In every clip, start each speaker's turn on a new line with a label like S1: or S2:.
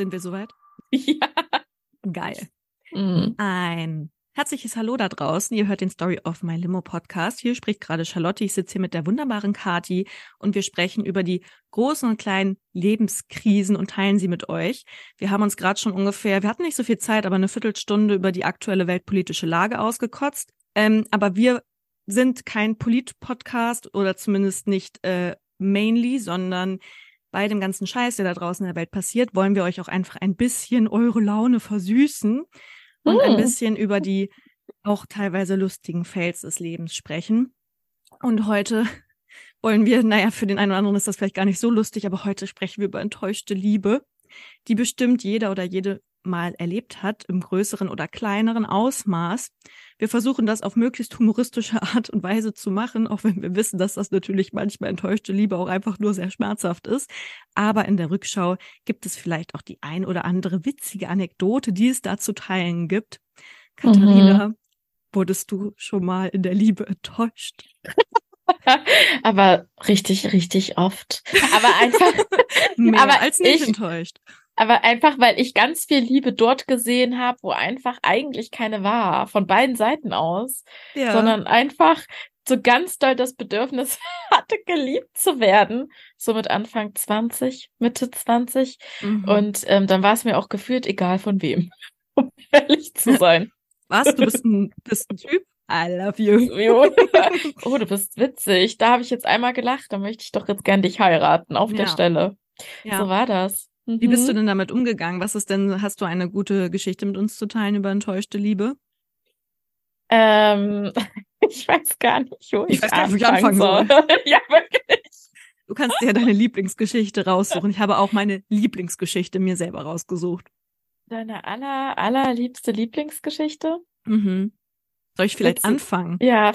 S1: Sind wir soweit?
S2: Ja.
S1: Geil.
S2: Mhm.
S1: Ein herzliches Hallo da draußen. Ihr hört den Story of My Limo Podcast. Hier spricht gerade Charlotte. Ich sitze hier mit der wunderbaren Kati und wir sprechen über die großen und kleinen Lebenskrisen und teilen sie mit euch. Wir haben uns gerade schon ungefähr, wir hatten nicht so viel Zeit, aber eine Viertelstunde über die aktuelle weltpolitische Lage ausgekotzt. Ähm, aber wir sind kein Polit-Podcast oder zumindest nicht äh, mainly, sondern bei dem ganzen Scheiß, der da draußen in der Welt passiert, wollen wir euch auch einfach ein bisschen eure Laune versüßen und ein
S2: Hm.
S1: bisschen über die auch teilweise lustigen Fails des Lebens sprechen. Und heute wollen wir, naja, für den einen oder anderen ist das vielleicht gar nicht so lustig, aber heute sprechen wir über enttäuschte Liebe, die bestimmt jeder oder jede mal erlebt hat, im größeren oder kleineren Ausmaß. Wir versuchen das auf möglichst humoristische Art und Weise zu machen, auch wenn wir wissen, dass das natürlich manchmal enttäuschte Liebe auch einfach nur sehr schmerzhaft ist. Aber in der Rückschau gibt es vielleicht auch die ein oder andere witzige Anekdote, die es da zu teilen gibt. Katharina, wurdest du schon mal in der Liebe enttäuscht?
S2: Aber richtig, richtig oft. Aber einfach,
S1: Mehr
S2: Aber
S1: als nicht
S2: ich-
S1: enttäuscht.
S2: aber einfach, weil ich ganz viel Liebe dort gesehen habe, wo einfach eigentlich keine war, von beiden Seiten aus,
S1: Ja.
S2: sondern einfach so ganz doll das Bedürfnis hatte, geliebt zu werden. So mit Anfang 20, Mitte 20.
S1: Mhm.
S2: Und ähm, dann war es mir auch gefühlt egal von wem, um ehrlich zu sein.
S1: Was? Du bist ein, bist ein Typ? I love you.
S2: Oh, du bist witzig. Da habe ich jetzt einmal gelacht. Da möchte ich doch jetzt gern dich heiraten auf der
S1: Ja.
S2: Stelle.
S1: Ja.
S2: So war das.
S1: Wie bist du
S2: Mhm.
S1: denn damit umgegangen? Was ist denn, hast du eine gute Geschichte mit uns zu teilen über enttäuschte Liebe?
S2: Ähm, ich weiß gar nicht, wo
S1: Ich
S2: ich,
S1: weiß gar nicht, wo ich
S2: anfangen
S1: anfangen
S2: soll. ja, wirklich.
S1: Du kannst dir ja deine Lieblingsgeschichte raussuchen. Ich habe auch meine Lieblingsgeschichte mir selber rausgesucht.
S2: Deine aller, allerliebste Lieblingsgeschichte?
S1: Mhm. Soll ich vielleicht
S2: du-
S1: anfangen?
S2: Ja,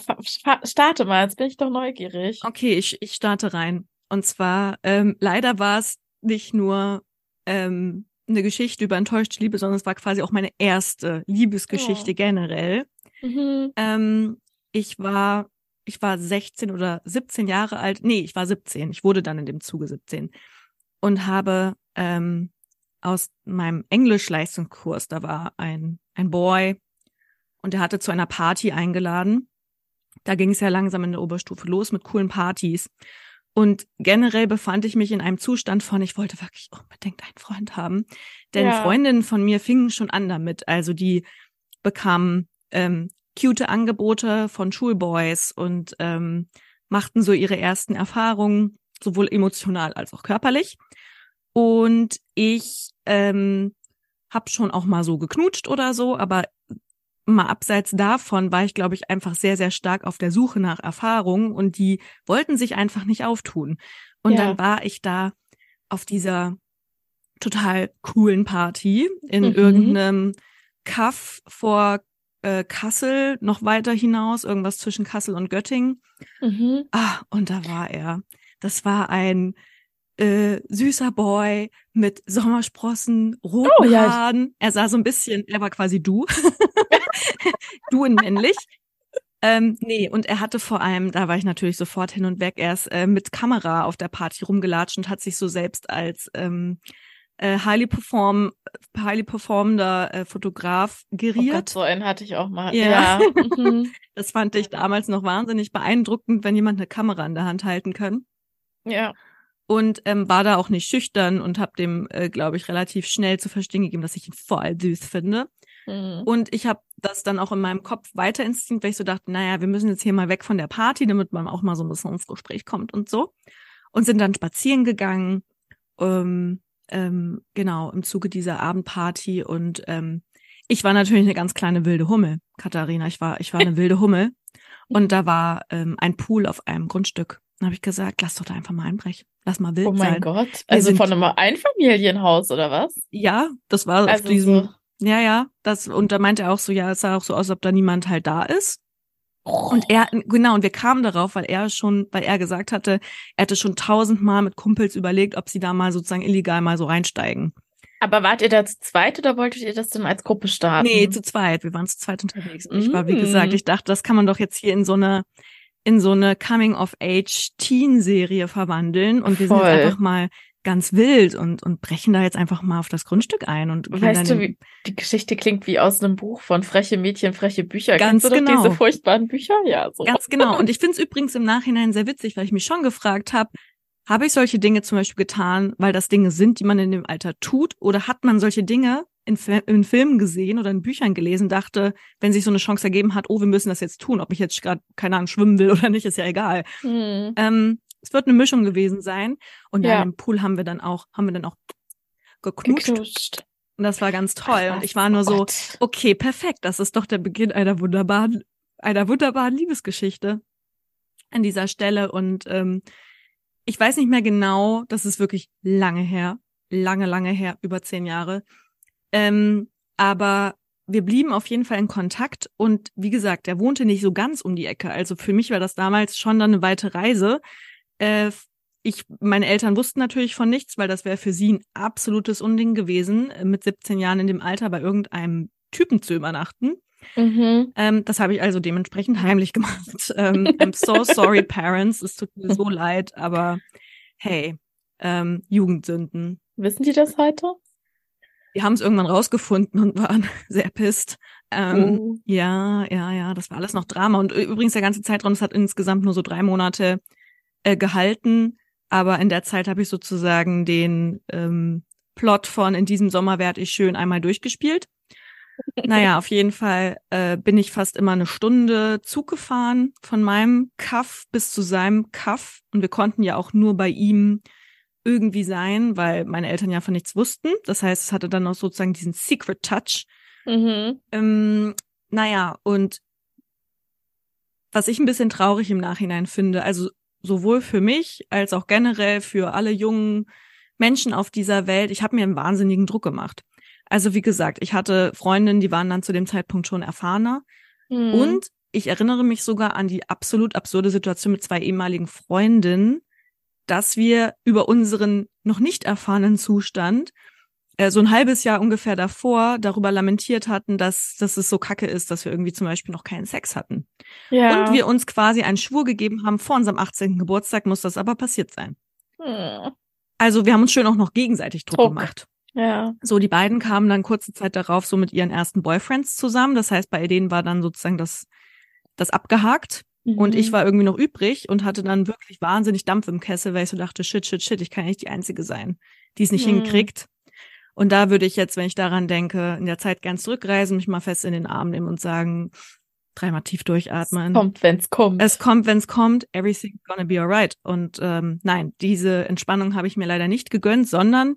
S2: starte mal. Jetzt bin ich doch neugierig.
S1: Okay, ich, ich starte rein. Und zwar, ähm, leider war es nicht nur ähm, eine Geschichte über enttäuschte Liebe, sondern es war quasi auch meine erste Liebesgeschichte
S2: Oh.
S1: generell.
S2: Mhm.
S1: Ähm, ich war, ich war 16 oder 17 Jahre alt. Nee, ich war 17. Ich wurde dann in dem Zuge 17 und habe ähm, aus meinem Englischleistungskurs, da war ein, ein Boy und der hatte zu einer Party eingeladen. Da ging es ja langsam in der Oberstufe los mit coolen Partys. Und generell befand ich mich in einem Zustand von, ich wollte wirklich unbedingt einen Freund haben. Denn
S2: Ja.
S1: Freundinnen von mir fingen schon an damit. Also die bekamen ähm, cute Angebote von Schulboys und ähm, machten so ihre ersten Erfahrungen, sowohl emotional als auch körperlich. Und ich ähm, habe schon auch mal so geknutscht oder so, aber mal abseits davon war ich, glaube ich, einfach sehr, sehr stark auf der Suche nach Erfahrungen und die wollten sich einfach nicht auftun. Und
S2: Ja.
S1: dann war ich da auf dieser total coolen Party in
S2: Mhm.
S1: irgendeinem Kaff vor äh, Kassel, noch weiter hinaus, irgendwas zwischen Kassel und Göttingen.
S2: Mhm.
S1: Ah, und da war er. Das war ein äh, süßer Boy mit Sommersprossen, roten
S2: Oh, ja.
S1: Haaren. Er sah so ein bisschen, er war quasi du. du in männlich. Ähm, nee, und er hatte vor allem, da war ich natürlich sofort hin und weg, er ist äh, mit Kamera auf der Party rumgelatscht und hat sich so selbst als ähm, äh, highly perform, highly performender äh, Fotograf
S2: Oh
S1: geriert.
S2: Gott, so einen hatte ich auch mal.
S1: Ja.
S2: Ja. Mhm.
S1: Das fand ich damals noch wahnsinnig beeindruckend, wenn jemand eine Kamera in der Hand halten kann.
S2: ja.
S1: Und ähm, war da auch nicht schüchtern und habe dem, äh, glaube ich, relativ schnell zu verstehen gegeben, dass ich ihn voll süß finde.
S2: Mhm.
S1: Und ich habe das dann auch in meinem Kopf weiter inszeniert, weil ich so dachte, naja, wir müssen jetzt hier mal weg von der Party, damit man auch mal so ein bisschen ins Gespräch kommt und so. Und sind dann spazieren gegangen, ähm, ähm, genau, im Zuge dieser Abendparty. Und ähm, ich war natürlich eine ganz kleine wilde Hummel, Katharina. Ich war, ich war eine wilde Hummel. Und da war ähm, ein Pool auf einem Grundstück. Dann habe ich gesagt, lass doch da einfach mal einbrechen. Lass mal wild
S2: Oh mein
S1: sein.
S2: Gott. Also von einem Einfamilienhaus oder was?
S1: Ja, das war auf
S2: Also
S1: diesem,
S2: so.
S1: ja, ja, das, und da meinte er auch so, ja, es sah auch so aus, als ob da niemand halt da ist. Und er, genau, und wir kamen darauf, weil er schon, weil er gesagt hatte, er hatte schon tausendmal mit Kumpels überlegt, ob sie da mal sozusagen illegal mal so reinsteigen.
S2: Aber wart ihr da zu zweit oder wolltet ihr das dann als Gruppe starten?
S1: Nee, zu zweit. Wir waren zu zweit unterwegs. Und ich war, wie
S2: Mm.
S1: gesagt, ich dachte, das kann man doch jetzt hier in so eine, in so eine Coming-of-Age-Teen-Serie verwandeln. Und wir sind
S2: Voll.
S1: jetzt einfach mal ganz wild und, und brechen da jetzt einfach mal auf das Grundstück ein. Und
S2: weißt du, wie die Geschichte klingt wie aus einem Buch von Freche Mädchen, freche Bücher.
S1: Ganz
S2: Kennst du
S1: genau.
S2: diese furchtbaren Bücher? Ja, so.
S1: Ganz genau. Und ich finde es übrigens im Nachhinein sehr witzig, weil ich mich schon gefragt habe, habe ich solche Dinge zum Beispiel getan, weil das Dinge sind, die man in dem Alter tut? Oder hat man solche Dinge in, in Filmen gesehen oder in Büchern gelesen, dachte, wenn sich so eine Chance ergeben hat, oh, wir müssen das jetzt tun, ob ich jetzt gerade, keine Ahnung, schwimmen will oder nicht, ist ja egal.
S2: Hm.
S1: Ähm, es wird eine Mischung gewesen sein. Und
S2: Ja.
S1: im Pool haben wir dann auch, haben wir dann auch geknutscht.
S2: Geknutscht.
S1: Und das war ganz toll. Und ich war nur
S2: oh
S1: so,
S2: Gott.
S1: okay, perfekt. Das ist doch der Beginn einer wunderbaren, einer wunderbaren Liebesgeschichte an dieser Stelle. Und ähm, ich weiß nicht mehr genau, das ist wirklich lange her, lange, lange her, über zehn Jahre. Ähm, aber wir blieben auf jeden Fall in Kontakt und wie gesagt, er wohnte nicht so ganz um die Ecke. Also für mich war das damals schon dann eine weite Reise. Äh, ich, meine Eltern wussten natürlich von nichts, weil das wäre für sie ein absolutes Unding gewesen, äh, mit 17 Jahren in dem Alter bei irgendeinem Typen zu übernachten.
S2: Mhm.
S1: Ähm, das habe ich also dementsprechend heimlich gemacht. Ähm, I'm so sorry, parents. Es tut mir so leid, aber hey, ähm, Jugendsünden.
S2: Wissen die das heute?
S1: Wir haben es irgendwann rausgefunden und waren sehr pisst. Ähm,
S2: Uh.
S1: Ja, ja, ja, das war alles noch Drama. Und übrigens der ganze Zeitraum, das hat insgesamt nur so drei Monate äh, gehalten. Aber in der Zeit habe ich sozusagen den ähm, Plot von In diesem Sommer werd ich schön einmal durchgespielt. Naja, auf jeden Fall äh, bin ich fast immer eine Stunde Zug gefahren von meinem Kaff bis zu seinem Kaff. Und wir konnten ja auch nur bei ihm irgendwie sein, weil meine Eltern ja von nichts wussten. Das heißt, es hatte dann auch sozusagen diesen Secret Touch.
S2: Mhm.
S1: Ähm, naja, und was ich ein bisschen traurig im Nachhinein finde, also sowohl für mich als auch generell für alle jungen Menschen auf dieser Welt, ich habe mir einen wahnsinnigen Druck gemacht. Also wie gesagt, ich hatte Freundinnen, die waren dann zu dem Zeitpunkt schon erfahrener.
S2: Mhm.
S1: Und ich erinnere mich sogar an die absolut absurde Situation mit zwei ehemaligen Freundinnen, dass wir über unseren noch nicht erfahrenen Zustand äh, so ein halbes Jahr ungefähr davor darüber lamentiert hatten, dass, dass es so kacke ist, dass wir irgendwie zum Beispiel noch keinen Sex hatten.
S2: ja.
S1: Und wir uns quasi einen Schwur gegeben haben, vor unserem 18. Geburtstag muss das aber passiert sein.
S2: Hm.
S1: Also wir haben uns schön auch noch gegenseitig Druck,
S2: Druck.
S1: gemacht.
S2: Ja.
S1: So, die beiden kamen dann kurze Zeit darauf so mit ihren ersten Boyfriends zusammen. Das heißt, bei denen war dann sozusagen das, das abgehakt. Und
S2: Mhm.
S1: ich war irgendwie noch übrig und hatte dann wirklich wahnsinnig Dampf im Kessel, weil ich so dachte, shit, shit, shit, ich kann nicht die Einzige sein, die es nicht
S2: Hm.
S1: hinkriegt. Und da würde ich jetzt, wenn ich daran denke, in der Zeit gern zurückreisen, mich mal fest in den Arm nehmen und sagen, dreimal tief durchatmen.
S2: Kommt, wenn's kommt.
S1: Es kommt, wenn es kommt, everything's gonna be alright. Und ähm, nein, diese Entspannung habe ich mir leider nicht gegönnt, sondern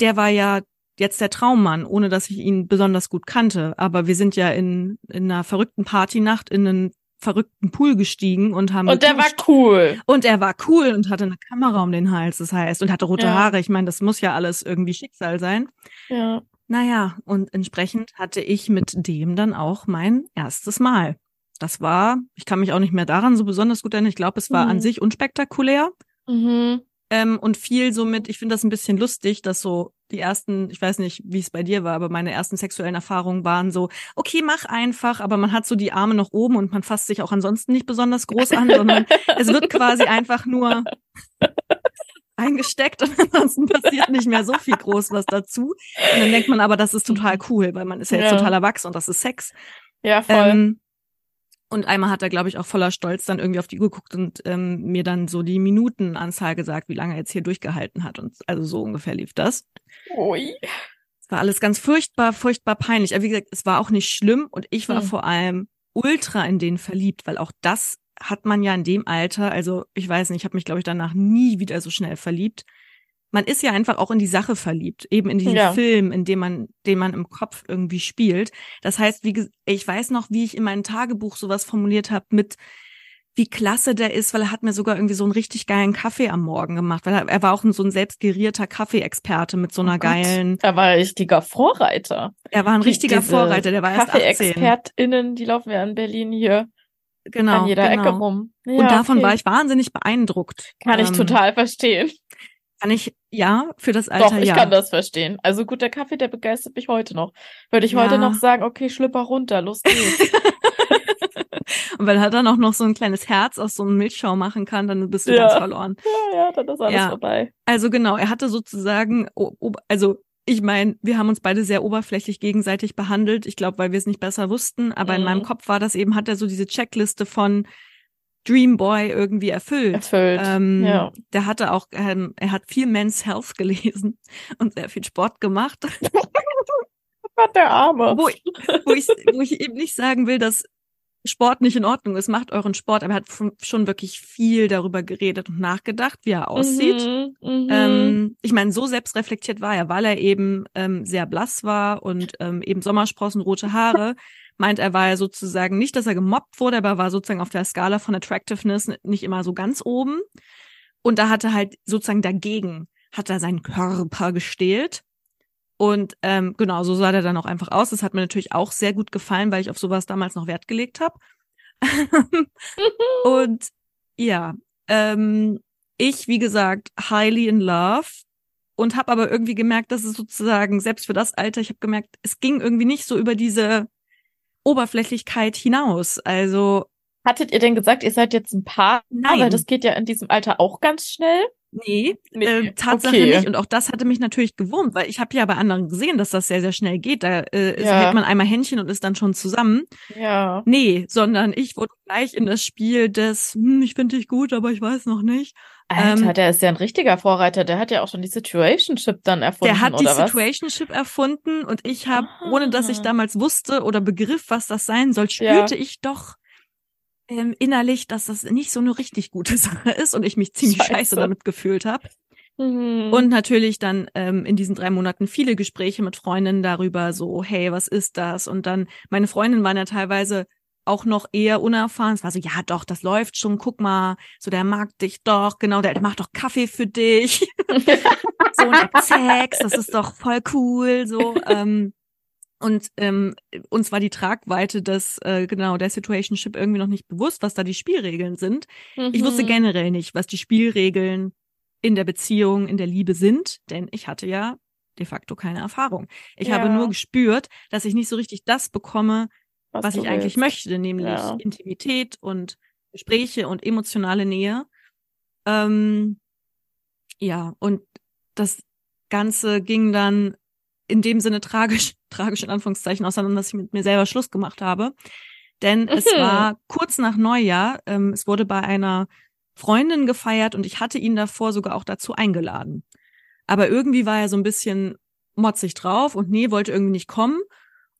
S1: der war ja jetzt der Traummann, ohne dass ich ihn besonders gut kannte. Aber wir sind ja in, in einer verrückten Partynacht in einen verrückten Pool gestiegen und haben
S2: Und der war cool.
S1: und er war cool und hatte eine Kamera um den Hals, das heißt, und hatte rote
S2: Ja.
S1: Haare. Ich meine, das muss ja alles irgendwie Schicksal sein.
S2: Ja.
S1: Naja, und entsprechend hatte ich mit dem dann auch mein erstes Mal. Das war, ich kann mich auch nicht mehr daran so besonders gut erinnern. Ich glaube, es war
S2: Mhm.
S1: an sich unspektakulär.
S2: Mhm.
S1: Ähm, und viel somit, ich finde das ein bisschen lustig, dass so die ersten, ich weiß nicht, wie es bei dir war, aber meine ersten sexuellen Erfahrungen waren so, okay, mach einfach, aber man hat so die Arme noch oben und man fasst sich auch ansonsten nicht besonders groß an, sondern es wird quasi einfach nur eingesteckt und ansonsten passiert nicht mehr so viel groß was dazu. Und dann denkt man aber, das ist total cool, weil man ist ja jetzt
S2: Ja.
S1: total erwachsen und das ist Sex.
S2: Ja, voll.
S1: Ähm, und einmal hat er, glaube ich, auch voller Stolz dann irgendwie auf die Uhr geguckt und ähm, mir dann so die Minutenanzahl gesagt, wie lange er jetzt hier durchgehalten hat. Und also so ungefähr lief das.
S2: Ui.
S1: Es war alles ganz furchtbar, furchtbar peinlich. Aber wie gesagt, es war auch nicht schlimm und ich war
S2: Hm.
S1: vor allem ultra in den verliebt, weil auch das hat man ja in dem Alter, also ich weiß nicht, ich habe mich, glaube ich, danach nie wieder so schnell verliebt. Man ist ja einfach auch in die Sache verliebt, eben in diesen
S2: Ja.
S1: Film, in dem man, den man im Kopf irgendwie spielt. Das heißt, wie ich weiß noch, wie ich in meinem Tagebuch sowas formuliert habe mit wie klasse der ist, weil er hat mir sogar irgendwie so einen richtig geilen Kaffee am Morgen gemacht, weil er, er war auch so ein selbstgerierter Kaffeeexperte mit so einer
S2: Oh
S1: geilen,
S2: Da war ein richtiger Vorreiter.
S1: er war ein richtiger
S2: Diese
S1: Vorreiter, der war erst 18.
S2: Kaffee-ExpertInnen, die laufen ja in Berlin hier
S1: Genau,
S2: an jeder
S1: genau.
S2: Ecke rum. Ja,
S1: und davon
S2: okay.
S1: war ich wahnsinnig beeindruckt.
S2: Kann ich
S1: Ähm,
S2: total verstehen.
S1: Kann ich, ja, für das Alter,
S2: Doch, ich
S1: ja.
S2: kann das verstehen. Also gut, der Kaffee, der begeistert mich heute noch. Würde ich heute
S1: Ja.
S2: noch sagen, okay, schlüpper runter, los geht's.
S1: Und wenn er dann auch noch so ein kleines Herz aus so einem Milchschau machen kann, dann bist du
S2: Ja.
S1: ganz verloren.
S2: Ja, ja, dann ist alles
S1: Ja.
S2: vorbei.
S1: Also genau, er hatte sozusagen, also ich meine, wir haben uns beide sehr oberflächlich gegenseitig behandelt. Ich glaube, weil wir es nicht besser wussten. Aber in
S2: Mhm.
S1: meinem Kopf war das eben, hat er so diese Checkliste von Dream Boy irgendwie erfüllt.
S2: Erfüllt.
S1: Ähm,
S2: ja.
S1: Der hatte auch, ähm, er hat viel Men's Health gelesen und sehr viel Sport gemacht.
S2: Gott, der Arme.
S1: wo, ich, wo, ich, wo ich eben nicht sagen will, dass Sport nicht in Ordnung ist. Macht euren Sport, aber er hat schon wirklich viel darüber geredet und nachgedacht, wie er aussieht.
S2: Mhm, mhm.
S1: Ähm, ich meine, so selbstreflektiert war er, weil er eben ähm, sehr blass war und ähm, eben Sommersprossen, rote Haare. Meint er, war er sozusagen nicht, dass er gemobbt wurde, aber war sozusagen auf der Skala von Attractiveness nicht immer so ganz oben. Und da hat er halt sozusagen dagegen, hat er seinen Körper gestählt. Und ähm, genau, so sah der dann auch einfach aus. Das hat mir natürlich auch sehr gut gefallen, weil ich auf sowas damals noch Wert gelegt habe. und ja, ähm, ich, wie gesagt, highly in love und habe aber irgendwie gemerkt, dass es sozusagen, selbst für das Alter, ich habe gemerkt, es ging irgendwie nicht so über diese Oberflächlichkeit hinaus. Also
S2: Hattet ihr denn gesagt, ihr seid jetzt ein Paar?
S1: Nein.
S2: Weil das geht ja in diesem Alter auch ganz schnell.
S1: Nee, äh, Tatsache
S2: okay.
S1: nicht. Und auch das hatte mich natürlich gewurmt, weil ich habe ja bei anderen gesehen, dass das sehr, sehr schnell geht. Da äh,
S2: Ja.
S1: hält man einmal Händchen und ist dann schon zusammen.
S2: Ja.
S1: Nee, sondern ich wurde gleich in das Spiel des, hm, ich finde dich gut, aber ich weiß noch nicht.
S2: Alter,
S1: Ähm,
S2: der ist ja ein richtiger Vorreiter. Der hat ja auch schon die Situationship dann erfunden,
S1: Der hat die? Situationship erfunden und ich habe, ohne dass ich
S2: Ah.
S1: damals wusste oder begriff, was das sein soll, spürte ich doch ähm, innerlich, dass das nicht so eine richtig gute Sache ist und ich mich ziemlich scheiße,
S2: Scheiße.
S1: damit gefühlt habe.
S2: Mhm.
S1: Und natürlich dann ähm, in diesen drei Monaten viele Gespräche mit Freundinnen darüber, so, hey, was ist das? Und dann, meine Freundinnen waren ja teilweise auch noch eher unerfahren. Es war so, ja doch, das läuft schon, guck mal, so der mag dich doch, genau, der, der macht doch Kaffee für dich. so und Sex, das ist doch voll cool, so. Ähm, und ähm, uns war die Tragweite des, äh, genau, der Situationship irgendwie noch nicht bewusst, was da die Spielregeln sind. Ich wusste
S2: Mhm.
S1: generell nicht, was die Spielregeln in der Beziehung, in der Liebe sind, denn ich hatte ja de facto keine Erfahrung. Ich
S2: Ja.
S1: habe nur gespürt, dass ich nicht so richtig das bekomme, was,
S2: du
S1: ich eigentlich
S2: willst.
S1: möchte, nämlich
S2: Ja.
S1: Intimität und Gespräche und emotionale Nähe. Ähm, ja, und das Ganze ging dann in dem Sinne tragisch, tragisch in Anführungszeichen auseinander, dass ich mit mir selber Schluss gemacht habe. Denn es
S2: Mhm.
S1: war kurz nach Neujahr, ähm, es wurde bei einer Freundin gefeiert und ich hatte ihn davor sogar auch dazu eingeladen. Aber irgendwie war er so ein bisschen motzig drauf und nee, wollte irgendwie nicht kommen.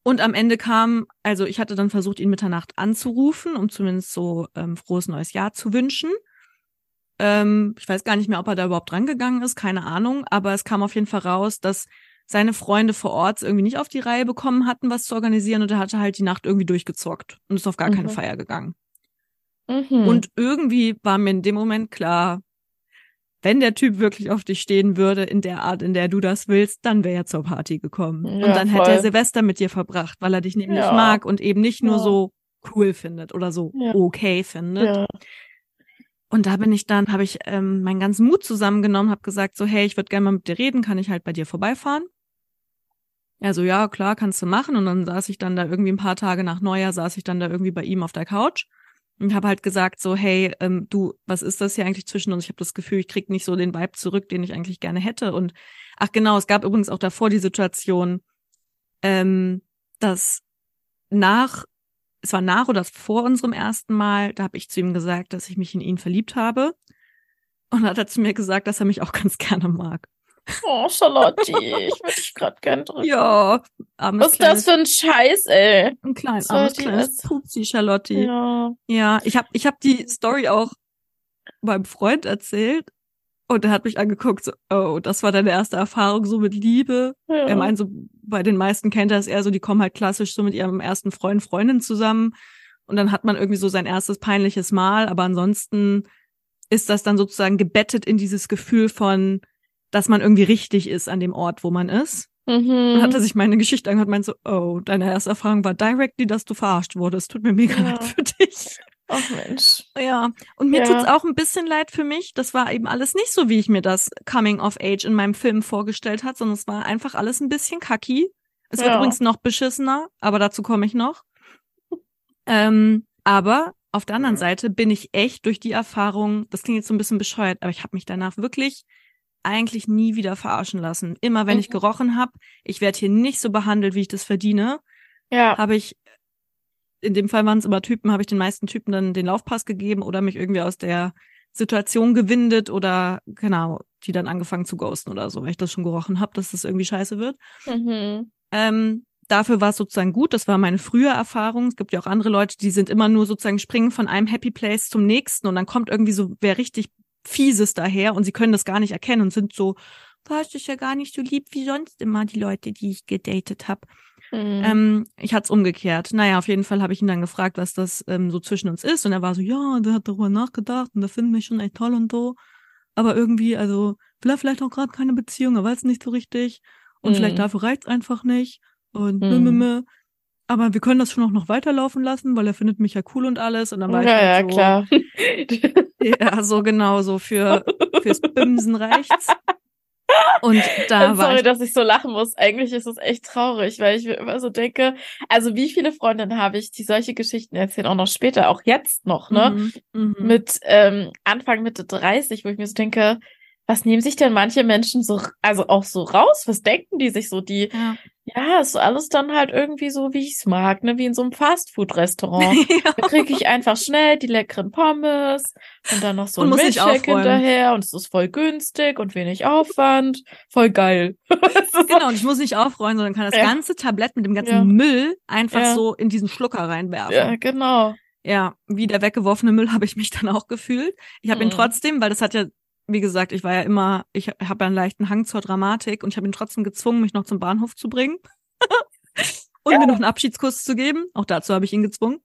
S1: Und am Ende kam, also ich hatte dann versucht, ihn Mitternacht anzurufen, um zumindest so ähm, frohes neues Jahr zu wünschen. Ähm, ich weiß gar nicht mehr, ob er da überhaupt rangegangen ist, keine Ahnung. Aber es kam auf jeden Fall raus, dass seine Freunde vor Ort irgendwie nicht auf die Reihe bekommen hatten, was zu organisieren. Und er hatte halt die Nacht irgendwie durchgezockt und ist auf gar keine
S2: Mhm.
S1: Feier gegangen.
S2: Mhm.
S1: Und irgendwie war mir in dem Moment klar, wenn der Typ wirklich auf dich stehen würde, in der Art, in der du das willst, dann wäre er zur Party gekommen.
S2: Ja,
S1: und dann hätte
S2: voll.
S1: er Silvester mit dir verbracht, weil er dich nämlich
S2: Ja.
S1: mag und eben nicht nur
S2: Ja.
S1: so cool findet oder so okay findet. Und da bin ich dann, habe ich ähm, meinen ganzen Mut zusammengenommen, habe gesagt so, hey, ich würde gerne mal mit dir reden, kann ich halt bei dir vorbeifahren? Ja, so, ja, klar, kannst du machen. Und dann saß ich dann da irgendwie ein paar Tage nach Neujahr, saß ich dann da irgendwie bei ihm auf der Couch und habe halt gesagt so, hey, ähm, du, was ist das hier eigentlich zwischen uns? Ich habe das Gefühl, ich krieg nicht so den Vibe zurück, den ich eigentlich gerne hätte. Und ach genau, es gab übrigens auch davor die Situation, ähm, dass nach, es war nach oder vor unserem ersten Mal, da habe ich zu ihm gesagt, dass ich mich in ihn verliebt habe. Und hat er zu mir gesagt, dass er mich auch ganz gerne mag.
S2: Oh, Charlotte, ich würde dich gerade gern drücken.
S1: Ja, armes
S2: Was ist das
S1: kleines,
S2: für ein Scheiß, ey?
S1: ein klein,
S2: soll
S1: armes kleines? Pupsi, Charlotte.
S2: Ja.
S1: Ja, ich habe ich hab die Story auch meinem Freund erzählt und er hat mich angeguckt, so, oh, das war deine erste Erfahrung so mit Liebe.
S2: ja.
S1: Er meint so, bei den meisten kennt er es eher so, die kommen halt klassisch so mit ihrem ersten Freund, Freundin zusammen und dann hat man irgendwie so sein erstes peinliches Mal, aber ansonsten ist das dann sozusagen gebettet in dieses Gefühl von, dass man irgendwie richtig ist an dem Ort, wo man ist.
S2: Mhm.
S1: Und hat er sich meine Geschichte angehört und meint so, oh, deine erste Erfahrung war directly, dass du verarscht wurdest. Tut mir mega
S2: Ja.
S1: leid für dich.
S2: Ach Mensch.
S1: Ja, und mir
S2: Ja.
S1: tut's auch ein bisschen leid für mich. Das war eben alles nicht so, wie ich mir das Coming of Age in meinem Film vorgestellt hat, sondern es war einfach alles ein bisschen kacki. Es wird
S2: Ja.
S1: übrigens noch beschissener, aber dazu komme ich noch. Ähm, aber auf der anderen Seite bin ich echt durch die Erfahrung, das klingt jetzt so ein bisschen bescheuert, aber ich habe mich danach wirklich eigentlich nie wieder verarschen lassen. Immer wenn
S2: Mhm.
S1: ich gerochen habe, ich werde hier nicht so behandelt, wie ich das verdiene,
S2: Ja.
S1: habe ich, in dem Fall waren es immer Typen, habe ich den meisten Typen dann den Laufpass gegeben oder mich irgendwie aus der Situation gewindet oder genau, die dann angefangen zu ghosten oder so, weil ich das schon gerochen habe, dass das irgendwie scheiße wird.
S2: Mhm.
S1: Ähm, dafür war es sozusagen gut. Das war meine frühe Erfahrung. Es gibt ja auch andere Leute, die sind immer nur sozusagen springen von einem Happy Place zum nächsten und dann kommt irgendwie so wer richtig Fieses daher und sie können das gar nicht erkennen und sind so, du hast dich ja gar nicht so lieb wie sonst immer die Leute, die ich gedatet habe.
S2: Mhm.
S1: Ähm, ich hatte es umgekehrt. Naja, auf jeden Fall habe ich ihn dann gefragt, was das ähm, so zwischen uns ist. Und er war so, ja, der hat darüber nachgedacht und der findet mich schon echt toll und so. Aber irgendwie, also, will er vielleicht auch gerade keine Beziehung, er weiß nicht so richtig. Und
S2: Mhm.
S1: vielleicht dafür reicht's einfach nicht. Und
S2: Mhm.
S1: Aber wir können das schon auch noch weiterlaufen lassen, weil er findet mich ja cool und alles. Und dann war
S2: ja,
S1: ich
S2: ja,
S1: halt so,
S2: klar.
S1: ja, so genau, so für fürs Bimsen reicht's. Und da war
S2: sorry,
S1: ich,
S2: dass ich so lachen muss. Eigentlich ist es echt traurig, weil ich mir immer so denke, also wie viele Freundinnen habe ich, die solche Geschichten erzählen, auch noch später, auch jetzt noch, ne?
S1: Mhm, mhm.
S2: Mit ähm, Anfang, Mitte 30, wo ich mir so denke, was nehmen sich denn manche Menschen so, also auch so raus? Was denken die sich so? Die,
S1: ja.
S2: ja, ist alles dann halt irgendwie so, wie ich es mag, ne? Wie in so einem Fastfood-Restaurant.
S1: ja.
S2: Da kriege ich einfach schnell die leckeren Pommes und dann noch so
S1: Und
S2: ein Milchshake hinterher und es ist voll günstig und wenig Aufwand. Voll geil.
S1: Genau, und ich muss nicht aufräumen, sondern kann das
S2: Ja.
S1: ganze Tablett mit dem ganzen
S2: Ja.
S1: Müll einfach so in diesen Schlucker reinwerfen.
S2: Ja, genau.
S1: Ja, wie der weggeworfene Müll habe ich mich dann auch gefühlt. Ich habe ihn
S2: Mhm.
S1: trotzdem, weil das hat ja, wie gesagt, ich war ja immer, ich habe ja einen leichten Hang zur Dramatik und ich habe ihn trotzdem gezwungen, mich noch zum Bahnhof zu bringen und mir noch einen Abschiedskuss zu geben. Auch dazu habe ich ihn gezwungen.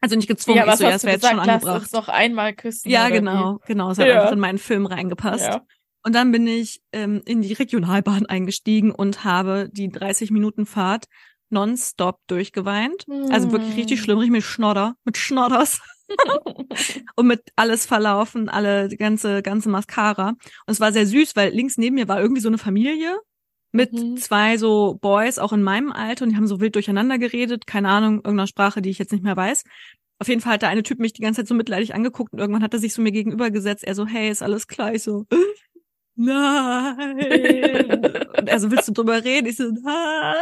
S1: Also nicht gezwungen,
S2: ja,
S1: ich
S2: was
S1: so, ja, das wäre jetzt schon
S2: Lass
S1: angebracht.
S2: uns noch einmal küssen.
S1: Ja, genau, genau. Es hat
S2: Ja.
S1: einfach in meinen Film
S2: Wie?
S1: reingepasst.
S2: Ja.
S1: Und dann bin ich ähm, in die Regionalbahn eingestiegen und habe die 30 Minuten Fahrt nonstop durchgeweint. Also wirklich richtig
S2: Hm.
S1: schlimm, richtig mit Schnodder, mit Schnodders und mit alles verlaufen, alle die ganze ganze Mascara. Und es war sehr süß, weil links neben mir war irgendwie so eine Familie mit
S2: Mhm.
S1: zwei so Boys, auch in meinem Alter, und die haben so wild durcheinander geredet, keine Ahnung, irgendeiner Sprache, die ich jetzt nicht mehr weiß. Auf jeden Fall hat der eine Typ mich die ganze Zeit so mitleidig angeguckt und irgendwann hat er sich so mir gegenüber gesetzt. Er so, hey, ist alles klar? Ich so, nein. und er so, willst du drüber reden? Ich so, nein.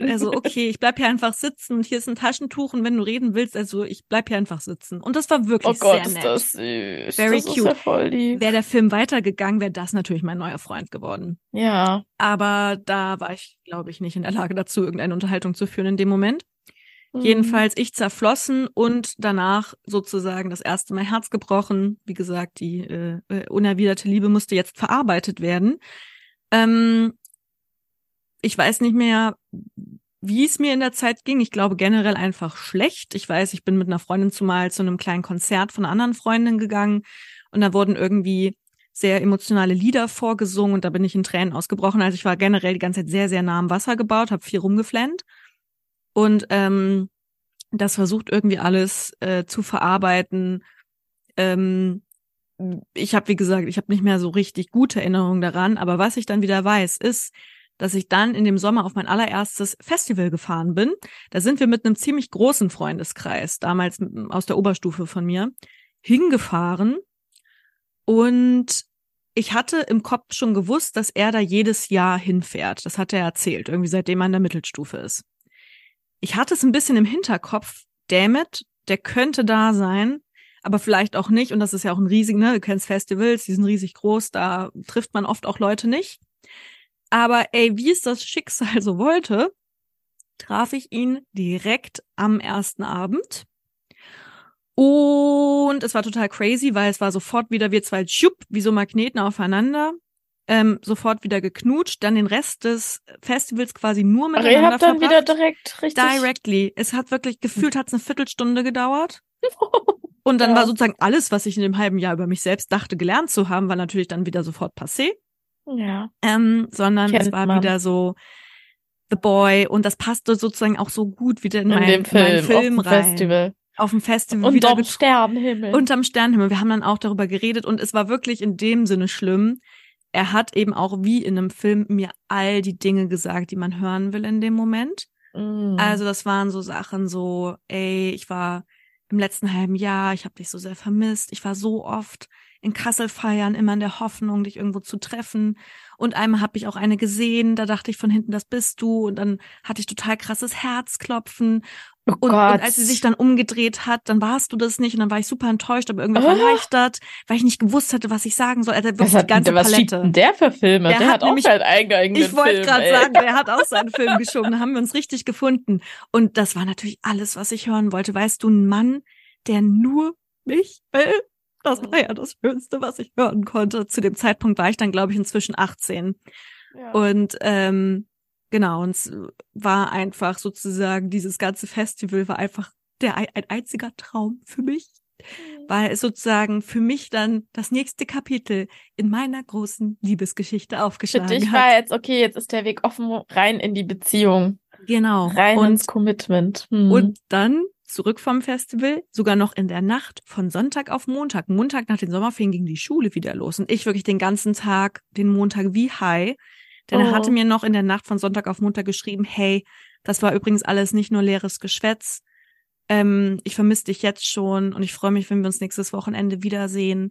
S1: Und er so, okay, ich bleib hier einfach sitzen und hier ist ein Taschentuch und wenn du reden willst, also ich bleib hier einfach sitzen. Und das war wirklich
S2: Oh Gott,
S1: sehr
S2: ist
S1: nett.
S2: das süß.
S1: Very
S2: das ist
S1: cute.
S2: ja.
S1: Wäre der Film weitergegangen, wäre das natürlich mein neuer Freund geworden.
S2: Ja.
S1: Aber da war ich, glaube ich, nicht in der Lage dazu, irgendeine Unterhaltung zu führen in dem Moment.
S2: Mhm.
S1: Jedenfalls ich zerflossen und danach sozusagen das erste Mal Herz gebrochen. Wie gesagt, die äh, äh, unerwiderte Liebe musste jetzt verarbeitet werden. Ähm, ich weiß nicht mehr, wie es mir in der Zeit ging. Ich glaube generell einfach schlecht. Ich weiß, ich bin mit einer Freundin zumal zu einem kleinen Konzert von einer anderen Freundin gegangen und da wurden irgendwie sehr emotionale Lieder vorgesungen und da bin ich in Tränen ausgebrochen. Also ich war generell die ganze Zeit sehr, sehr nah am Wasser gebaut, habe viel rumgeflennt und ähm, das versucht irgendwie alles äh, zu verarbeiten. Ähm, ich habe, wie gesagt, ich habe nicht mehr so richtig gute Erinnerungen daran, aber was ich dann wieder weiß, ist, dass ich dann in dem Sommer auf mein allererstes Festival gefahren bin. Da sind wir mit einem ziemlich großen Freundeskreis, damals aus der Oberstufe von mir, hingefahren. Und ich hatte im Kopf schon gewusst, dass er da jedes Jahr hinfährt. Das hat er erzählt, irgendwie seitdem er in der Mittelstufe ist. Ich hatte es ein bisschen im Hinterkopf, dammit, der könnte da sein, aber vielleicht auch nicht. Und das ist ja auch ein riesig, ne? Du kennst Festivals, die sind riesig groß, da trifft man oft auch Leute nicht. Aber ey, wie es das Schicksal so wollte, traf ich ihn direkt am ersten Abend. Und es war total crazy, weil es war sofort wieder wir zwei tschupp, wie so Magneten aufeinander. Ähm, sofort wieder geknutscht, dann den Rest des Festivals quasi nur
S2: ihr
S1: miteinander
S2: habt dann
S1: verbracht.
S2: wieder direkt richtig.
S1: Directly. Es hat wirklich gefühlt, hat es eine Viertelstunde gedauert. Und dann
S2: Ja.
S1: war sozusagen alles, was ich in dem halben Jahr über mich selbst dachte, gelernt zu haben, war natürlich dann wieder sofort passé.
S2: Ja.
S1: Ähm, sondern es
S2: Kennt
S1: war
S2: man.
S1: wieder so The Boy und das passte sozusagen auch so gut wieder in,
S2: In
S1: mein,
S2: dem
S1: meinen
S2: Film,
S1: Film
S2: auf dem
S1: rein.
S2: Festival.
S1: Auf dem Festival
S2: Und
S1: wieder
S2: am
S1: get-
S2: Sternenhimmel.
S1: unterm Sternenhimmel. Wir haben dann auch darüber geredet und es war wirklich in dem Sinne schlimm. Er hat eben auch wie in einem Film mir all die Dinge gesagt, die man hören will in dem Moment.
S2: Mm.
S1: Also das waren so Sachen so, ey, ich war im letzten halben Jahr, ich habe dich so sehr vermisst. Ich war so oft in Kassel feiern, immer in der Hoffnung, dich irgendwo zu treffen. Und einmal habe ich auch eine gesehen, da dachte ich von hinten, das bist du. Und dann hatte ich total krasses Herzklopfen.
S2: Oh
S1: und, und, als sie sich dann umgedreht hat, dann warst du das nicht. Und dann war ich super enttäuscht, aber irgendwie
S2: Oh.
S1: erleichtert, weil ich nicht gewusst hatte, was ich sagen soll. Also wirklich
S2: Was,
S1: die
S2: hat,
S1: ganze
S2: was
S1: Palette.
S2: denn der für Filme?
S1: Der
S2: Der,
S1: hat
S2: hat, auch
S1: nämlich-
S2: seinen eigenen
S1: Ich wollte gerade sagen, der hat auch seinen Film geschoben. Da haben wir uns richtig gefunden. Und das war natürlich alles, was ich hören wollte. Weißt du, ein Mann, der nur mich will. Das war ja das Schönste, was ich hören konnte. Zu dem Zeitpunkt war ich dann, glaube ich, inzwischen 18.
S2: Ja.
S1: Und ähm, genau, und es war einfach sozusagen, dieses ganze Festival war einfach der ein ein einziger Traum für mich, weil es sozusagen für mich dann das nächste Kapitel in meiner großen Liebesgeschichte
S2: Für
S1: aufgeschlagen
S2: dich
S1: hat.
S2: war jetzt, okay, jetzt ist der Weg offen rein in die Beziehung,
S1: Genau.
S2: rein
S1: und,
S2: ins Commitment. Hm.
S1: und dann zurück vom Festival, sogar noch in der Nacht von Sonntag auf Montag. Montag nach den Sommerferien ging die Schule wieder los und ich wirklich den ganzen Tag, den Montag wie high. Denn er
S2: Oh.
S1: hatte mir noch in der Nacht von Sonntag auf Montag geschrieben, hey, das war übrigens alles nicht nur leeres Geschwätz. Ähm, ich vermisse dich jetzt schon und ich freue mich, wenn wir uns nächstes Wochenende wiedersehen.